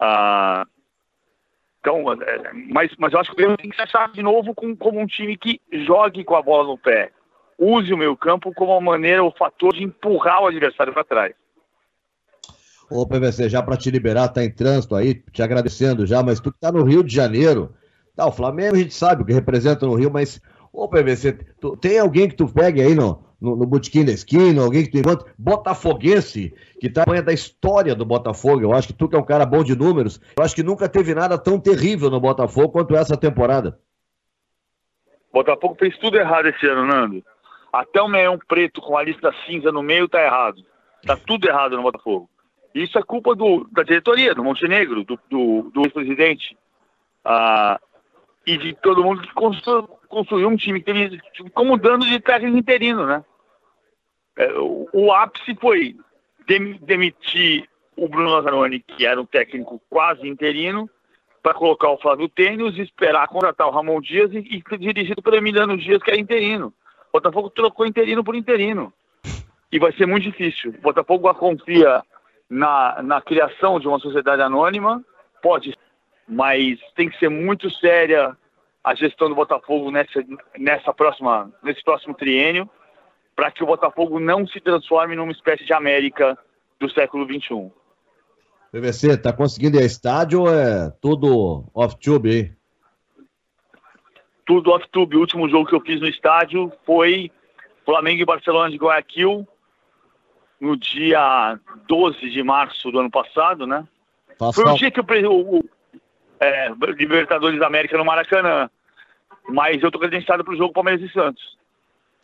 Speaker 4: Ah, então, é, mas, mas eu acho que o Grêmio tem que se achar de novo com, como um time que jogue com a bola no pé. Use o meio campo como uma maneira, o fator de empurrar o adversário para trás.
Speaker 1: Ô, PVC, já para te liberar, tá em trânsito aí, te agradecendo já, mas tu que tá no Rio de Janeiro. Tá, o Flamengo a gente sabe o que representa no Rio, mas, ô, PVC, tu- tem alguém que tu pegue aí no, no, no botequim da esquina, alguém que tu encontra, botafoguense, que tá da história do Botafogo. Eu acho que tu que é um cara bom de números, eu acho que nunca teve nada tão terrível no Botafogo quanto essa temporada.
Speaker 4: Botafogo fez tudo errado esse ano, Nando. Até o meião preto com a lista cinza no meio tá errado. Tá tudo errado no Botafogo. Isso é culpa do, da diretoria, do Montenegro, do, do, do ex-presidente. Ah, e de todo mundo que constru, construiu um time que teve como dano de técnico interino, né? É, o, o ápice foi dem- demitir o Bruno Lazzaroni, que era um técnico quase interino, para colocar o Flávio Tênis esperar contratar o Ramon Dias e, e dirigido pelo Emiliano Dias, que era interino. O Botafogo trocou interino por interino. E vai ser muito difícil. O Botafogo confia na, na criação de uma sociedade anônima, pode, mas tem que ser muito séria a gestão do Botafogo nessa, nessa próxima, nesse próximo triênio, para que o Botafogo não se transforme numa espécie de América do século. XXI.
Speaker 1: PVC, tá conseguindo ir a estádio ou é tudo off-tube aí?
Speaker 4: tudo off-tube. O último jogo que eu fiz no estádio foi Flamengo e Barcelona de Guayaquil, no dia 12 de março do ano passado, né? Foi o dia que pre- o, o é, Libertadores da América no Maracanã. Mas eu tô credenciado para o jogo Palmeiras e Santos.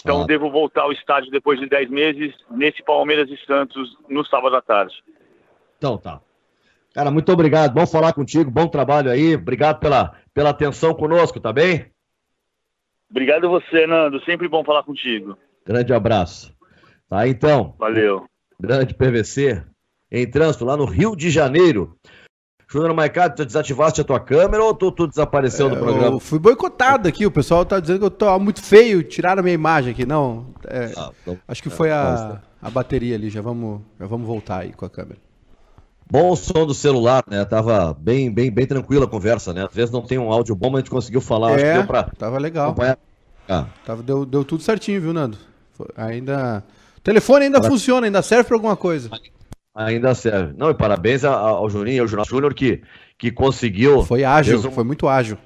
Speaker 4: Então
Speaker 1: Ah.
Speaker 4: devo voltar ao estádio depois de 10 meses, nesse Palmeiras e Santos, no sábado à tarde.
Speaker 1: Então tá. Cara, muito obrigado. Bom falar contigo. Bom trabalho aí. Obrigado pela, pela atenção conosco, tá bem?
Speaker 4: Obrigado a você, Nando. Sempre bom falar contigo.
Speaker 1: Grande abraço. Tá, então.
Speaker 4: Valeu.
Speaker 1: Grande PVC. Em trânsito lá no Rio de Janeiro. Júnior Maicado, tu desativaste a tua câmera ou tu, tu desapareceu do programa?
Speaker 2: Eu fui boicotado aqui, o pessoal tá dizendo que eu tô muito feio, tiraram a minha imagem aqui. Não, é,
Speaker 1: Ah, então-
Speaker 2: acho que foi a, a bateria ali, já vamos, já vamos voltar aí com a câmera.
Speaker 1: Bom o som do celular, né? Tava bem, bem, bem tranquila a conversa, né? Às vezes não tem um áudio bom, mas a gente conseguiu falar. Acho que
Speaker 2: é,
Speaker 1: deu pra
Speaker 2: tava legal.
Speaker 1: acompanhar. Ah,
Speaker 2: Tava, deu, deu tudo certinho, viu, Nando? Ainda... O telefone ainda funciona, ainda serve pra alguma coisa.
Speaker 1: ainda serve. Não, e parabéns a- ao Juninho, ao Jonas Júnior, que, que conseguiu.
Speaker 2: Foi ágil,
Speaker 1: um-
Speaker 2: foi muito ágil.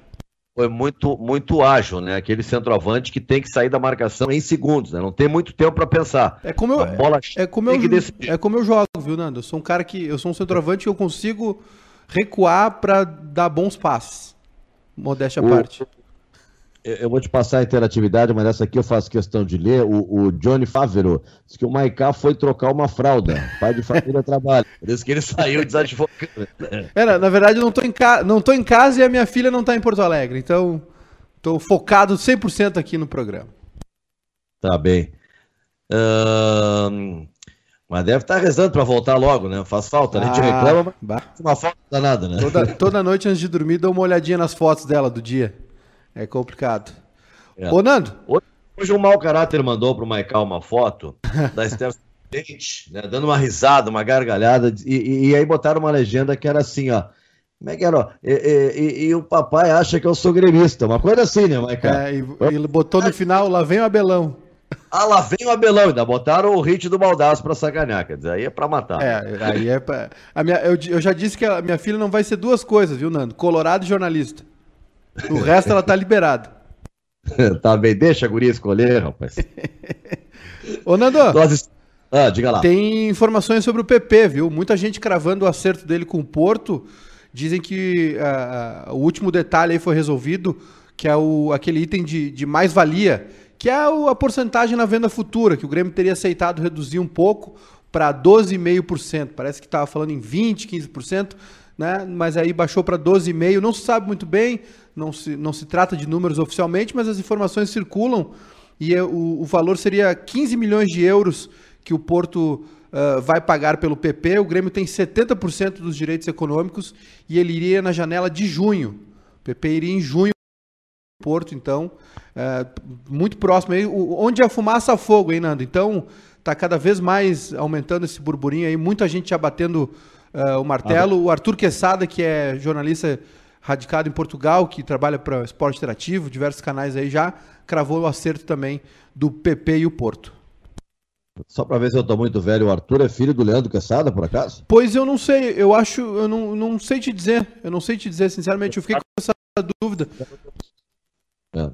Speaker 1: foi muito, muito ágil, né? Aquele centroavante que tem que sair da marcação em segundos, né? Não tem muito tempo para pensar.
Speaker 2: É como eu, bola é, como eu, é como eu jogo, viu, Nando? Eu sou um cara que eu sou um centroavante que eu consigo recuar para dar bons passes. Modéstia à parte.
Speaker 1: Eu vou te passar a interatividade, mas essa aqui eu faço questão de ler. O, o Johnny Favero disse que o Maiká foi trocar uma fralda. Pai de família trabalha. Por isso que ele saiu desadvogado.
Speaker 2: É, na verdade, eu não tô, em ca... não tô em casa e a minha filha não está em Porto Alegre. Então, estou focado 100% aqui no programa.
Speaker 1: Tá bem. Mas deve estar tá rezando para voltar logo, né? Faz falta. A gente ah, reclama, mas uma falta danada, né?
Speaker 2: Toda, toda noite antes de dormir, dou uma olhadinha nas fotos dela do dia. É complicado. É. Ô, Nando.
Speaker 1: Hoje um mau caráter mandou pro Maical uma foto da Esther né, dando uma risada, uma gargalhada, e, e, aí botaram uma legenda que era assim, ó. Como é que era? E, e, e, o papai acha que eu sou gremista, uma coisa assim, né, Maical? É,
Speaker 2: e ele botou no final, lá vem o Abelão.
Speaker 1: Ah, lá vem o Abelão, ainda botaram o hit do Baldaço pra sacanear, quer dizer, aí é pra matar.
Speaker 2: É, aí é pra... A minha, eu, eu já disse que a minha filha não vai ser duas coisas, viu, Nando? Colorado e jornalista. O resto ela tá liberada.
Speaker 1: tá bem, deixa a guria escolher, rapaz.
Speaker 2: Ô, Nando. Nós... Ah, diga lá. Tem informações sobre o PP, viu? Muita gente cravando o acerto dele com o Porto. Dizem que uh, o último detalhe aí foi resolvido, que é o, aquele item de, de mais-valia, que é o, a porcentagem na venda futura, que o Grêmio teria aceitado reduzir um pouco para 12,5%. Parece que estava falando em 20%, 15%, né? mas aí baixou para 12,5%. Não se sabe muito bem, não se, não se trata de números oficialmente, mas as informações circulam e é, o, o valor seria 15 milhões de euros que o Porto uh, vai pagar pelo PP. O Grêmio tem 70% dos direitos econômicos e ele iria na janela de junho. O PP iria em junho. Porto, então, uh, muito próximo aí. onde a fumaça a fogo, hein, Nando? Então, está cada vez mais aumentando esse burburinho aí. Muita gente já batendo uh, o martelo. O Arthur Quesada, que é jornalista radicado em Portugal, que trabalha para esporte interativo, diversos canais aí já, cravou o acerto também do PP e o Porto.
Speaker 1: Só para ver se eu estou muito velho, o Arthur é filho do Leandro Quesada, por acaso?
Speaker 2: Pois eu não sei, eu acho, eu não, não sei te dizer, eu não sei te dizer, sinceramente, eu fiquei com essa dúvida.
Speaker 1: É.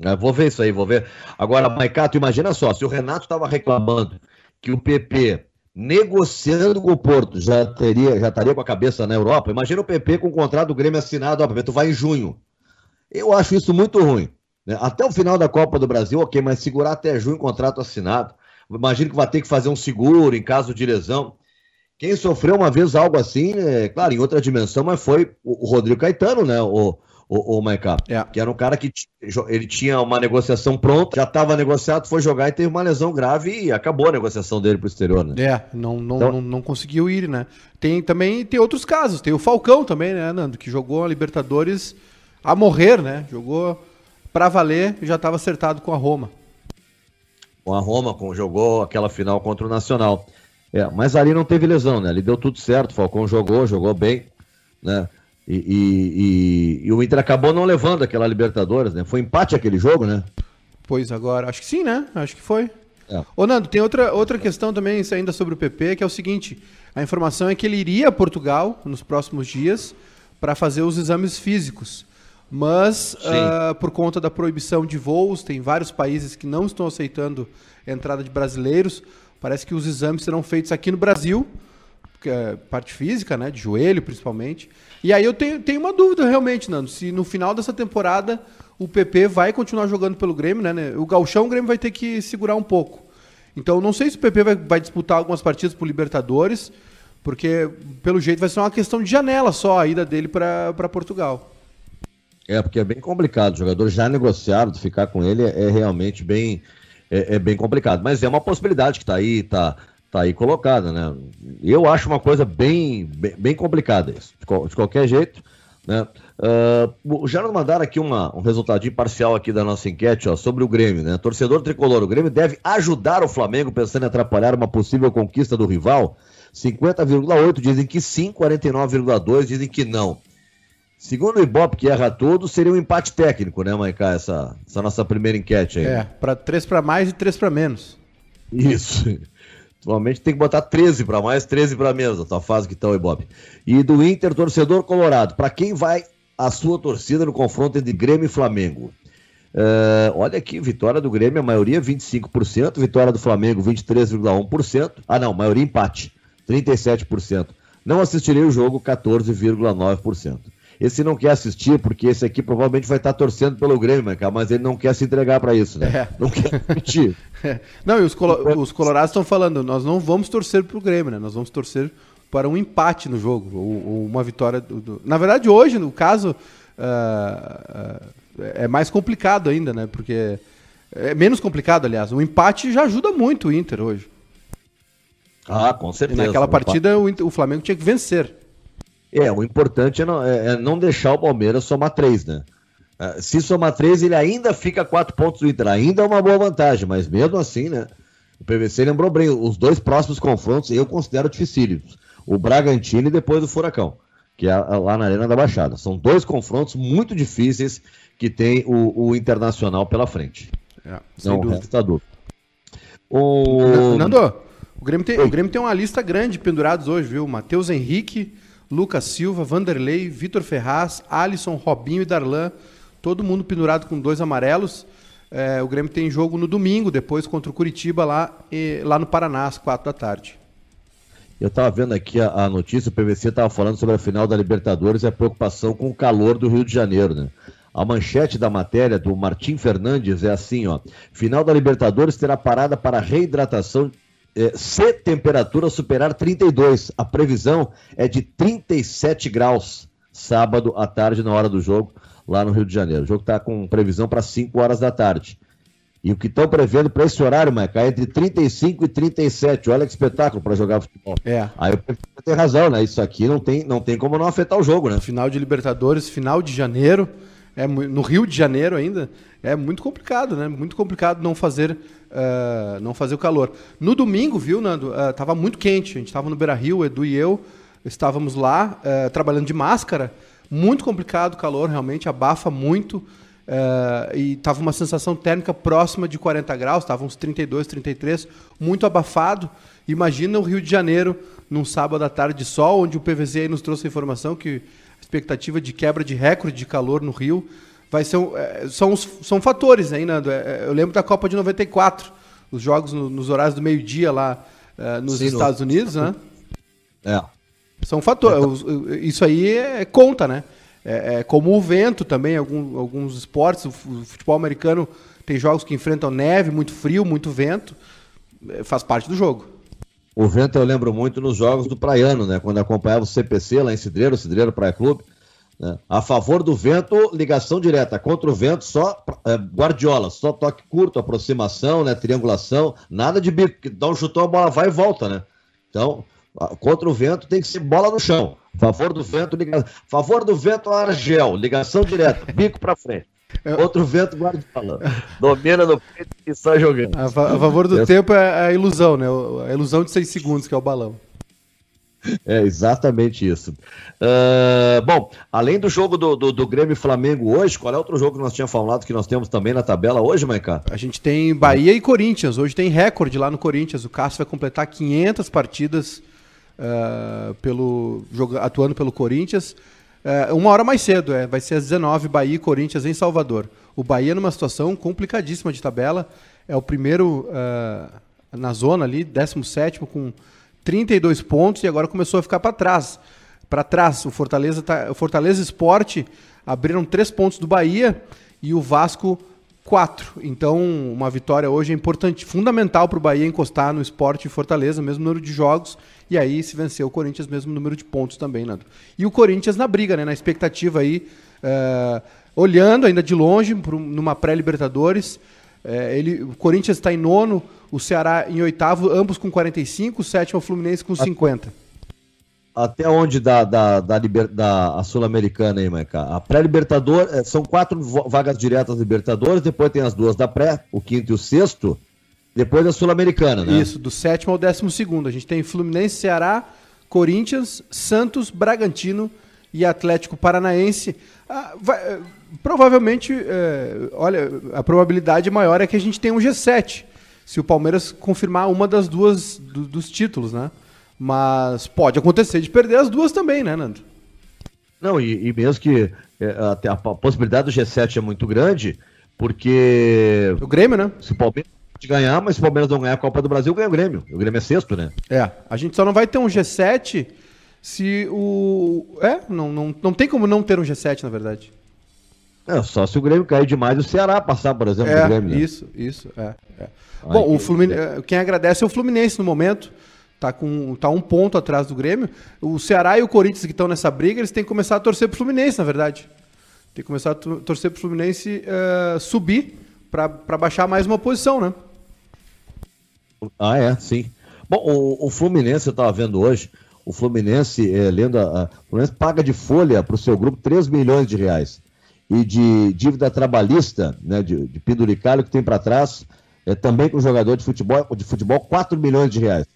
Speaker 1: É, vou ver isso aí, vou ver. Agora, Maicato, imagina só, se o Renato estava reclamando que o PP negociando com o Porto, já teria, já estaria com a cabeça na Europa. Imagina o PP com o contrato do Grêmio assinado, ó, PP, tu vai em junho. Eu acho isso muito ruim. Né? Até o final da Copa do Brasil, ok, mas segurar até junho contrato assinado. Imagino que vai ter que fazer um seguro em caso de lesão. Quem sofreu uma vez algo assim, é, claro, em outra dimensão, mas foi o, Rodrigo Caetano, né? O, o, o Maiká, é. que era um cara que ele tinha uma negociação pronta, já estava negociado, foi jogar e teve uma lesão grave e acabou a negociação dele para o exterior, né?
Speaker 2: É, não, não, então... não, não, conseguiu ir, né? Tem também tem outros casos, tem o Falcão também, né, Nando, que jogou a Libertadores a morrer, né? Jogou para valer e já estava acertado com a Roma.
Speaker 1: Com a Roma, com, jogou aquela final contra o Nacional. É, mas ali não teve lesão, né? Ali deu tudo certo, o Falcão jogou, jogou bem, né? E, e, e, o Inter acabou não levando aquela Libertadores, né? Foi empate aquele jogo, né?
Speaker 2: Pois agora, acho que sim, né? Acho que foi. É. Ô Nando, tem outra, outra questão também ainda sobre o PP, que é o seguinte: a informação é que ele iria a Portugal nos próximos dias para fazer os exames físicos. Mas, uh, por conta da proibição de voos, tem vários países que não estão aceitando a entrada de brasileiros. Parece que os exames serão feitos aqui no Brasil, parte física, né, de joelho principalmente. E aí eu tenho, tenho uma dúvida realmente, Nando, se no final dessa temporada o PP vai continuar jogando pelo Grêmio, né, né? O Galchão o Grêmio vai ter que segurar um pouco. Então não sei se o PP vai, vai disputar algumas partidas por Libertadores, porque pelo jeito vai ser uma questão de janela só a ida dele para Portugal.
Speaker 1: É, porque é bem complicado. O jogador já negociado, ficar com ele é, é realmente bem, é, é, bem complicado. Mas é uma possibilidade que está aí, está tá aí colocada, né? Eu acho uma coisa bem, bem, bem complicada isso. De, de, qualquer jeito, né? Uh, já nos mandaram aqui uma, um resultado parcial aqui da nossa enquete ó, sobre o Grêmio, né? Torcedor tricolor, o Grêmio deve ajudar o Flamengo pensando em atrapalhar uma possível conquista do rival? 50,8 dizem que sim, 49,2 dizem que não. Segundo o Ibope, que erra tudo, seria um empate técnico, né, Maicá, essa, essa nossa primeira enquete aí.
Speaker 2: É, para três para mais e três para menos.
Speaker 1: Isso. Atualmente tem que botar 13 para mais, 13 para menos, a tua fase que tá o Ibope. E do Inter, torcedor colorado, para quem vai a sua torcida no confronto entre Grêmio e Flamengo? Uh, olha aqui, vitória do Grêmio, a maioria 25%, vitória do Flamengo 23,1%. Ah, não, maioria empate, 37%. Não assistirei o jogo, 14,9%. Esse não quer assistir, porque esse aqui provavelmente vai estar torcendo pelo Grêmio, mas ele não quer se entregar para isso, né? É. Não quer
Speaker 2: assistir. É. Não, e os, colo os colorados estão falando, nós não vamos torcer pro Grêmio, né? Nós vamos torcer para um empate no jogo, ou, ou uma vitória. Do, do... Na verdade, hoje, no caso, uh, uh, é mais complicado ainda, né? Porque é menos complicado, aliás. O empate já ajuda muito o Inter hoje.
Speaker 1: Ah, com certeza.
Speaker 2: E naquela partida o, o, Flamengo tinha que vencer.
Speaker 1: É, o importante é não, é, é não deixar o Palmeiras somar três, né? Uh, se somar três, ele ainda fica quatro pontos do Inter. Ainda é uma boa vantagem, mas mesmo assim, né? O PVC lembrou bem, os dois próximos confrontos eu considero dificílimos o Bragantino e depois o Furacão, que é lá na Arena da Baixada. São dois confrontos muito difíceis que tem o, o Internacional pela frente. É, Não resta dúvida.
Speaker 2: O... Nando, o Grêmio, tem, o Grêmio tem uma lista grande de pendurados hoje, viu? Matheus Henrique, Lucas Silva, Vanderlei, Vitor Ferraz, Alisson, Robinho e Darlan. Todo mundo pendurado com dois amarelos. É, o Grêmio tem jogo no domingo, depois contra o Curitiba lá, e, lá no Paraná, às quatro da tarde.
Speaker 1: Eu estava vendo aqui a, a, notícia, o PVC estava falando sobre a final da Libertadores e a preocupação com o calor do Rio de Janeiro, né? A manchete da matéria do Martim Fernandes é assim, ó. Final da Libertadores terá parada para reidratação se temperatura superar 32. A previsão é de 37 graus sábado à tarde na hora do jogo lá no Rio de Janeiro. O jogo está com previsão para 5 horas da tarde. E o que estão prevendo para esse horário, Maica, é entre 35 e 37. Olha que espetáculo para jogar futebol.
Speaker 2: É.
Speaker 1: Aí eu tem razão, né? Isso aqui não tem, não tem como não afetar o jogo, né?
Speaker 2: Final de Libertadores, final de janeiro, é no Rio de Janeiro ainda, é muito complicado, né? Muito complicado não fazer, uh, não fazer o calor. No domingo, viu, Nando? Uh, tava muito quente. A gente estava no Beira Rio, Edu e eu estávamos lá uh, trabalhando de máscara. Muito complicado o calor, realmente abafa muito. Uh, e estava uma sensação térmica próxima de 40 graus, estava uns 32, 33, muito abafado. Imagina o Rio de Janeiro num sábado à tarde de sol, onde o PVC nos trouxe a informação que expectativa de quebra de recorde de calor no Rio vai ser é, são, são fatores aí, Nando. É, eu lembro da Copa de 94, os jogos no, nos horários do meio-dia lá nos Sim, Estados no... Unidos, né?
Speaker 1: É.
Speaker 2: São fatores. Isso aí é, conta, né? É, é, como o vento também, algum, alguns esportes, o futebol americano tem jogos que enfrentam neve, muito frio, muito vento, é, faz parte do jogo.
Speaker 1: O vento eu lembro muito nos jogos do Praiano, né? Quando acompanhava o CPC lá em Cidreiro, Cidreiro Praia Clube. Né? A favor do vento, ligação direta. Contra o vento, só é, guardiola, só toque curto, aproximação, né? Triangulação, nada de bico, que dá um chutão, a bola vai e volta, né? Então, contra o vento tem que ser bola no chão. Favor do vento, ligação. Favor do vento, Argel, ligação direta, bico para frente. Outro vento, Guardiola. Domina no peito e sai jogando.
Speaker 2: A, fa a favor do tempo é a ilusão, né? A ilusão de 6 segundos, que é o balão.
Speaker 1: É exatamente isso. Uh, bom, além do jogo do, do, do, Grêmio Flamengo hoje, qual é outro jogo que nós tínhamos falado que nós temos também na tabela hoje, Maiká?
Speaker 2: A gente tem Bahia e Corinthians. Hoje tem recorde lá no Corinthians. O Cássio vai completar 500 partidas uh, pelo, atuando pelo Corinthians. Uh, uma hora mais cedo, é, vai ser às 19 Bahia e Corinthians em Salvador. O Bahia numa situação complicadíssima de tabela, é o primeiro uh, na zona ali, 17 com 32 pontos e agora começou a ficar para trás. Para trás, o Fortaleza, tá, o Fortaleza Esporte abriram três pontos do Bahia e o Vasco quatro. Então, uma vitória hoje é importante, fundamental para o Bahia encostar no esporte Fortaleza, mesmo número de jogos, e aí se vencer o Corinthians, mesmo número de pontos também, Nando. E o Corinthians na briga, né, na expectativa aí, uh, olhando ainda de longe, pro, numa pré-Libertadores, uh, ele, o Corinthians está em nono, o Ceará em oitavo, ambos com 45, o sétimo o Fluminense com 50.
Speaker 1: Até onde da, da, da, da Sul-Americana aí, Maica? A pré-Libertadores, eh, são quatro vagas diretas Libertadores, depois tem as duas da pré, o quinto e o sexto, depois da Sul-Americana, né?
Speaker 2: Isso, do sétimo ao décimo segundo. A gente tem Fluminense, Ceará, Corinthians, Santos, Bragantino e Atlético Paranaense. Ah, vai, eh, provavelmente, é, olha, a probabilidade maior é que a gente tenha um G7, se o Palmeiras confirmar uma das duas do, dos títulos, né? Mas pode acontecer de perder as duas também, né, Nando?
Speaker 1: Não, e, e mesmo que é, até a possibilidade do G7 é muito grande, porque.
Speaker 2: O Grêmio, né?
Speaker 1: Se o Palmeiras ganhar, mas se o Palmeiras não ganhar a Copa do Brasil, ganha o Grêmio. O Grêmio é sexto, né?
Speaker 2: É. A gente só não vai ter um G7 se o. É, não, não, não tem como não ter um G7, na verdade.
Speaker 1: É, só se o Grêmio cair demais o Ceará passar, por exemplo,
Speaker 2: é,
Speaker 1: Grêmio.
Speaker 2: Né? Isso, isso. É, é. Bom, o Fluminense, é. quem agradece é o Fluminense no momento. Tá, com, tá um ponto atrás do Grêmio. O Ceará e o Corinthians que estão nessa briga, eles têm que começar a torcer pro Fluminense, na verdade. Tem que começar a torcer pro Fluminense uh, subir para baixar mais uma posição, né?
Speaker 1: Ah, é, sim. Bom, o, o Fluminense, eu estava vendo hoje, o Fluminense, é, lendo a, a, o Fluminense paga de folha para o seu grupo 3 milhões de reais. E de dívida trabalhista, né, de, de penduricalho que tem para trás, é, também com jogador de futebol, de futebol 4 milhões de reais.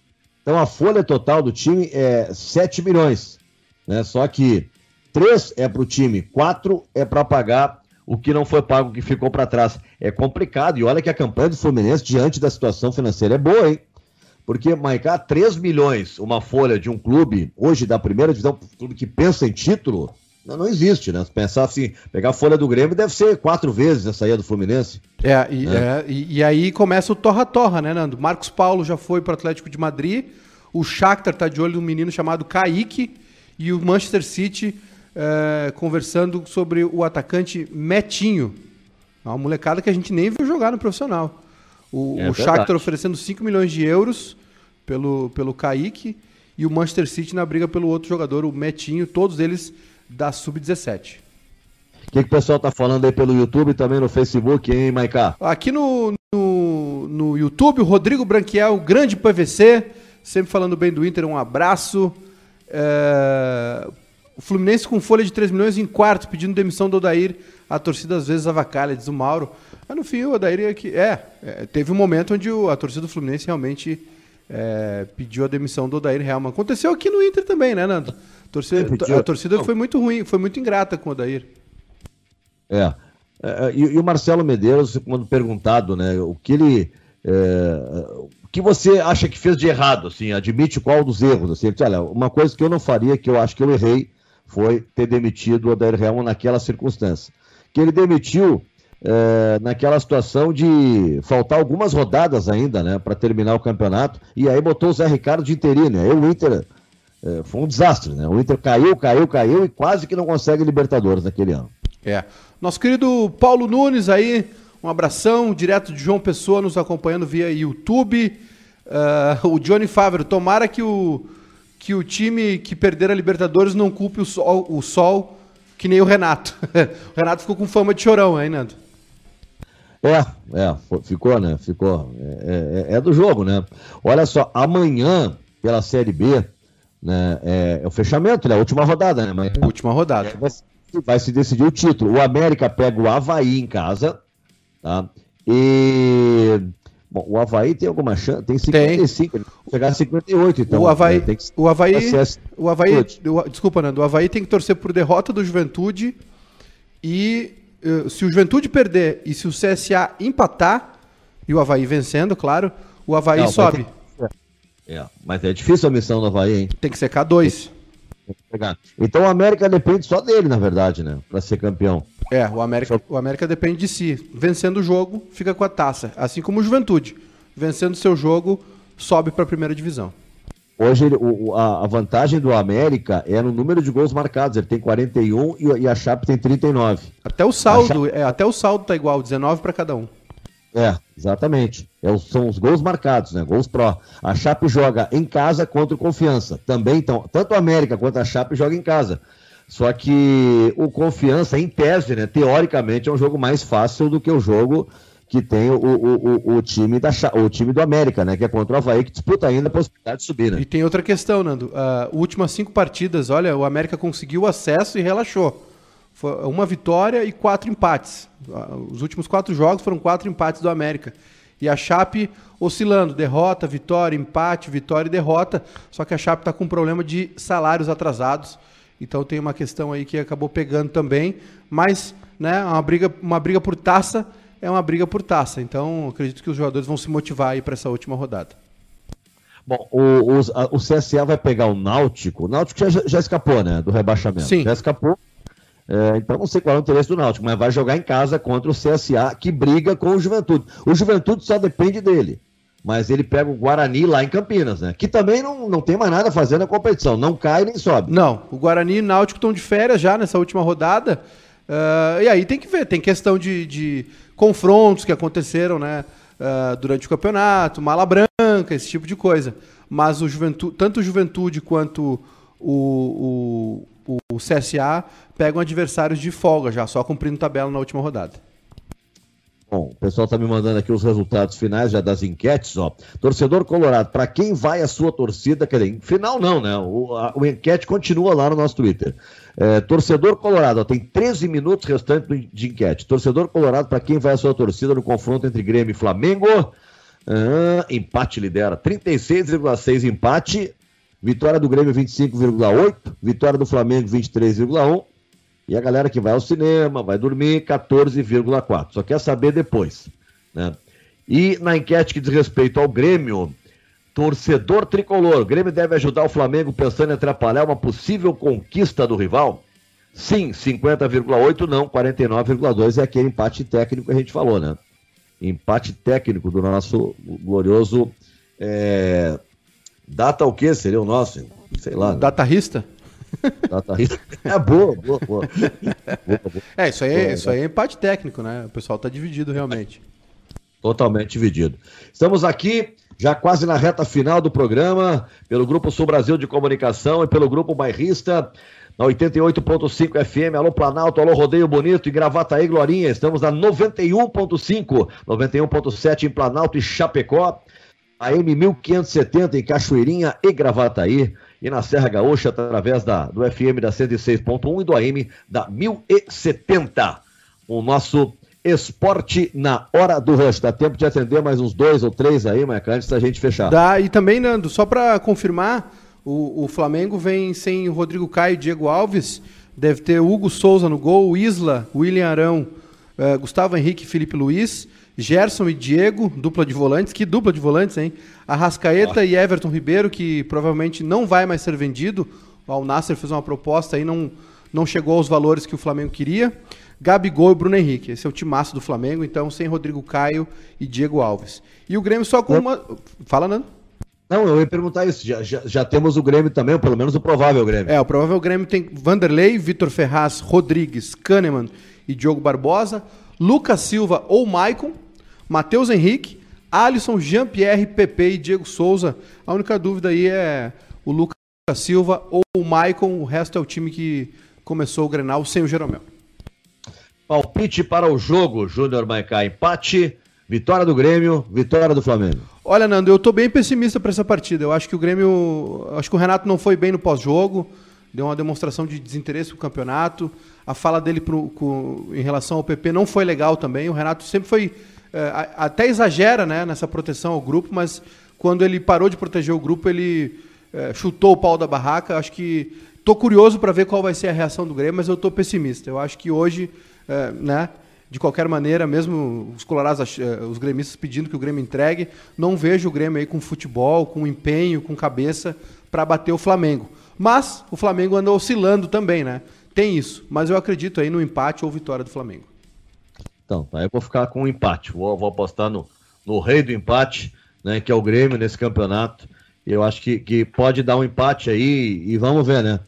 Speaker 1: Então a folha total do time é 7 milhões. Né? Só que 3 é para o time, 4 é para pagar o que não foi pago, o que ficou para trás. É complicado. E olha que a campanha do Fluminense, diante da situação financeira, é boa, hein? Porque, Maicá, 3 milhões, uma folha de um clube, hoje da primeira divisão, um clube que pensa em título, não, não existe, né? Se pensar assim, pegar a folha do Grêmio deve ser quatro vezes a saída do Fluminense.
Speaker 2: É, e, é. é e, e, aí começa o torra-torra, né, Nando? Marcos Paulo já foi para o Atlético de Madrid, o Shakhtar tá de olho num menino chamado Kaique, e o Manchester City é, conversando sobre o atacante Metinho. Uma molecada que a gente nem viu jogar no profissional. O, é o Shakhtar oferecendo 5 milhões de euros pelo, pelo Kaique e o Manchester City na briga pelo outro jogador, o Metinho, todos eles da Sub-17.
Speaker 1: O que, que, o pessoal tá falando aí pelo YouTube e também no Facebook, hein, Maiká?
Speaker 2: Aqui no, no, no, YouTube, o Rodrigo Branquiel, grande PVC, sempre falando bem do Inter, um abraço. É... O Fluminense com folha de 3 milhões em quarto, pedindo demissão do Odair. A torcida às vezes avacalha, diz o Mauro. Mas no fim o Odair é que. É, é teve um momento onde o, a torcida do Fluminense realmente é, pediu a demissão do Odair Helman. Aconteceu aqui no Inter também, né, Nando? A torcida, a torcida foi muito ruim, foi muito ingrata com o Odair.
Speaker 1: É. é, é e, e, o Marcelo Medeiros, quando perguntado, né, o que ele. É, o que você acha que fez de errado, assim, admite qual dos erros, assim, ele disse, olha, uma coisa que eu não faria, que eu acho que eu errei, foi ter demitido o Odair Helman naquela circunstância. Que ele demitiu é, naquela situação de faltar algumas rodadas ainda, né, para terminar o campeonato, e aí botou o Zé Ricardo de interino. Aí o Inter é, foi um desastre, né? O Inter caiu, caiu, caiu e quase que não consegue Libertadores naquele ano.
Speaker 2: É. Nosso querido Paulo Nunes aí, um abração, direto de João Pessoa, nos acompanhando via YouTube. Uh, o Johnny Favre, tomara que o, que o time que perder a Libertadores não culpe o sol, o sol que nem o Renato. o Renato ficou com fama de chorão aí, Nando.
Speaker 1: É, é, ficou, né? Ficou. É, é, é, do jogo, né? Olha só, amanhã, pela Série B, né, é, é o fechamento, né? A última rodada, né? Amanhã,
Speaker 2: última rodada.
Speaker 1: Vai, vai, se decidir o título. O América pega o Havaí em casa, tá? E. Bom, o Havaí tem alguma chance? Tem 55, tem. chegar a 58, então.
Speaker 2: O Havaí. Né, tem que... O Havaí. O Havaí. O, desculpa, Nando. O Havaí tem que torcer por derrota do Juventude e eh, se o Juventude perder e se o CSA empatar, e o Havaí vencendo, claro, o Havaí Não, sobe.
Speaker 1: É, mas é difícil a missão do Havaí, hein?
Speaker 2: Tem que ser K2.
Speaker 1: Então o América depende só dele, na verdade, né? Pra ser campeão.
Speaker 2: É, o América, o América depende de si. Vencendo o jogo, fica com a taça. Assim como o Juventude. Vencendo seu jogo, sobe para a primeira divisão.
Speaker 1: Hoje o, a, vantagem do América é no número de gols marcados. Ele tem 41 e, e a Chape tem 39.
Speaker 2: Até o saldo, Chape... é, até o saldo tá igual, 19 para cada um.
Speaker 1: É, exatamente. É, são os gols marcados, né? Gols pró. A Chape joga em casa contra o Confiança. Também, então, tanto a América quanto a Chape joga em casa. Só que o Confiança, em tese, né? Teoricamente, é um jogo mais fácil do que o jogo que tem o, o, o, o time, da, o time do América, né? Que é contra o Havaí, que disputa ainda a possibilidade de subir, né?
Speaker 2: E tem outra questão, Nando. Uh, últimas cinco partidas, olha, o América conseguiu acesso e relaxou. Foi uma vitória e quatro empates. Os últimos quatro jogos foram quatro empates do América. E a Chape oscilando, derrota, vitória, empate, vitória e derrota. Só que a Chape está com um problema de salários atrasados. Então tem uma questão aí que acabou pegando também. Mas, né, uma briga, uma briga por taça é uma briga por taça. Então acredito que os jogadores vão se motivar aí para essa última rodada.
Speaker 1: Bom, o, o, a, o CSA vai pegar o Náutico. O Náutico já, já escapou, né? Do rebaixamento.
Speaker 2: Sim.
Speaker 1: Já escapou É, então não sei qual é o interesse do Náutico, mas vai jogar em casa contra o CSA, que briga com o Juventude. O Juventude só depende dele. Mas ele pega o Guarani lá em Campinas, né? Que também não, não tem mais nada a fazer na competição. Não cai nem sobe.
Speaker 2: Não, o Guarani e o Náutico estão de férias já nessa última rodada. Uh, e aí tem que ver, tem questão de, de confrontos que aconteceram, né? Uh, durante o campeonato, mala branca, esse tipo de coisa. Mas o Juventude, tanto o Juventude quanto o, o, o CSA pegam adversários de folga já, só cumprindo tabela na última rodada.
Speaker 1: Bom, o pessoal está me mandando aqui os resultados finais já das enquetes, ó. Torcedor Colorado, para quem vai a sua torcida? Quer dizer, final não, né? O, a, o enquete continua lá no nosso Twitter. É, torcedor Colorado, ó, tem 13 minutos restantes de enquete. Torcedor Colorado, para quem vai a sua torcida no confronto entre Grêmio e Flamengo? Ah, empate lidera, 36,6 empate. Vitória do Grêmio 25,8, vitória do Flamengo 23,1 e a galera que vai ao cinema, vai dormir, 14,4. Só quer saber depois. Né? E na enquete que diz respeito ao Grêmio, torcedor tricolor, Grêmio deve ajudar o Flamengo pensando em atrapalhar uma possível conquista do rival? Sim, 50,8, não, 49,2 é aquele empate técnico que a gente falou, né? Empate técnico do nosso glorioso. É... Data o que seria o nosso? Sei lá.
Speaker 2: Né? Datarista?
Speaker 1: É boa, boa, boa.
Speaker 2: É, isso aí, é, isso aí é empate técnico, né? O pessoal tá dividido realmente.
Speaker 1: Totalmente dividido. Estamos aqui já quase na reta final do programa, pelo Grupo Sul Brasil de Comunicação e pelo Grupo Bairrista, na 88.5 FM, alô Planalto, alô Rodeio Bonito e Gravataí Glorinha, estamos na 91.5, 91.7 em Planalto e Chapecó, AM 1570 em Cachoeirinha e Gravataí, e na Serra Gaúcha através da, do FM da 106.1 e do AM da 1070. O nosso esporte na hora do rush. Dá tempo de atender mais uns dois ou três aí, Maicon, antes da gente fechar.
Speaker 2: Dá, e também, Nando, só para confirmar, o, o, Flamengo vem sem Rodrigo Caio e Diego Alves. Deve ter Hugo Souza no gol, Isla, William Arão, uh, Gustavo Henrique e Felipe Luiz. Gerson e Diego, dupla de volantes. Que dupla de volantes, hein? Arrascaeta ah. e Everton Ribeiro, que provavelmente não vai mais ser vendido. O Al Nasser fez uma proposta e não, não chegou aos valores que o Flamengo queria. Gabigol e Bruno Henrique. Esse é o timaço do Flamengo, então sem Rodrigo Caio e Diego Alves. E o Grêmio só com uma. Fala, Nando.
Speaker 1: Não, eu ia perguntar isso. Já, já, já, temos o Grêmio também, ou pelo menos o provável Grêmio.
Speaker 2: É, o provável Grêmio tem Vanderlei, Vitor Ferraz, Rodrigues, Kahneman e Diogo Barbosa, Lucas Silva ou Maicon, Matheus Henrique, Alisson, Jean-Pierre, Pepe e Diego Souza. A única dúvida aí é o Lucas Silva ou o Maicon. O resto é o time que começou o Grenal sem o Jeromel.
Speaker 1: Palpite para o jogo, Júnior Maicá. Empate, vitória do Grêmio, vitória do Flamengo.
Speaker 2: Olha, Nando, eu estou bem pessimista para essa partida. Eu acho que o Grêmio. Acho que o Renato não foi bem no pós-jogo. Deu uma demonstração de desinteresse no campeonato. A fala dele pro, com, em relação ao PP não foi legal também. O Renato sempre foi até exagera né, nessa proteção ao grupo, mas quando ele parou de proteger o grupo, ele é, chutou o pau da barraca. Acho que estou curioso para ver qual vai ser a reação do Grêmio, mas eu estou pessimista. Eu acho que hoje, é, né, de qualquer maneira, mesmo os colorados, é, os gremistas pedindo que o Grêmio entregue, não vejo o Grêmio aí com futebol, com empenho, com cabeça para bater o Flamengo. Mas o Flamengo anda oscilando também, né? Tem isso, mas eu acredito aí no empate ou vitória do Flamengo.
Speaker 1: Então, aí eu vou ficar com um empate. Vou, vou apostar no, no rei do empate, né? Que é o Grêmio nesse campeonato. Eu acho que, que pode dar um empate aí e vamos ver, né?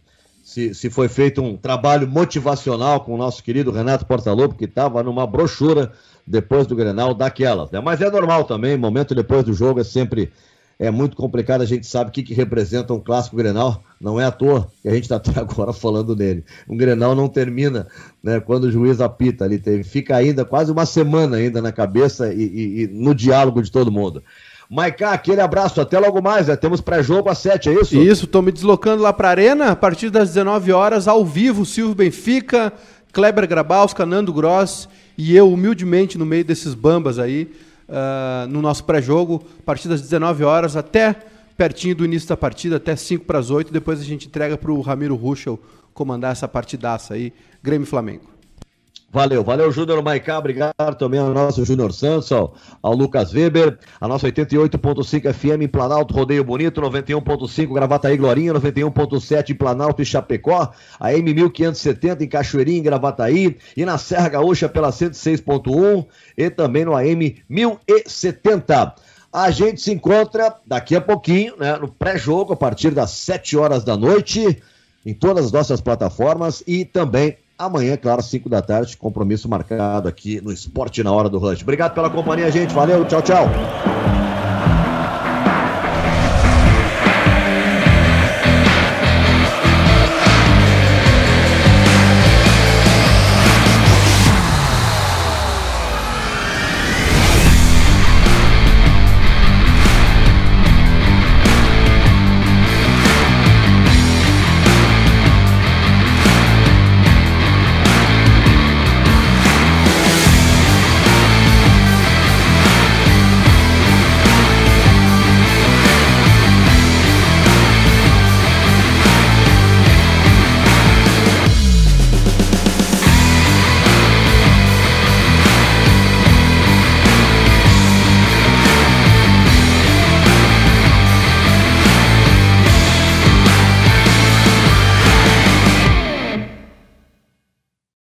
Speaker 1: Se, se foi feito um trabalho motivacional com o nosso querido Renato Portaluppi, que estava numa brochura depois do Grenal daquelas, né? Mas é normal também, momento depois do jogo é sempre é muito complicado, a gente sabe o que, que representa um clássico Grenal, não é à toa que a gente está até agora falando nele. Um Grenal não termina né, quando o juiz apita ali, tem, fica ainda quase uma semana ainda na cabeça e, e, e no diálogo de todo mundo. Maiká, aquele abraço, até logo mais, né? temos pré-jogo às 7, é isso?
Speaker 2: Isso, estou me deslocando lá para a Arena, a partir das 19 horas, ao vivo, Silvio Benfica, Kleber Grabauskas, Nando Gross e eu, humildemente, no meio desses bambas aí, uh, no nosso pré-jogo, a partir das 19 horas até pertinho do início da partida, até 5 para as 8. Depois a gente entrega para o Ramiro Ruschel comandar essa partidaça aí, Grêmio Flamengo.
Speaker 1: Valeu, valeu, Júnior Maicá, obrigado também ao nosso Júnior Santos, ao, ao, Lucas Weber, a nossa 88.5 FM em Planalto, Rodeio Bonito, 91.5 Gravataí Glorinha, 91.7 em Planalto e Chapecó, a M1570 em Cachoeirinha, em Gravataí, e na Serra Gaúcha pela 106.1 e também no AM 1070. A gente se encontra daqui a pouquinho, né, no pré-jogo, a partir das 7 horas da noite, em todas as nossas plataformas e também Amanhã, claro, 5 da tarde, compromisso marcado aqui no Esporte na Hora do Rush. Obrigado pela companhia, gente. Valeu, tchau, tchau.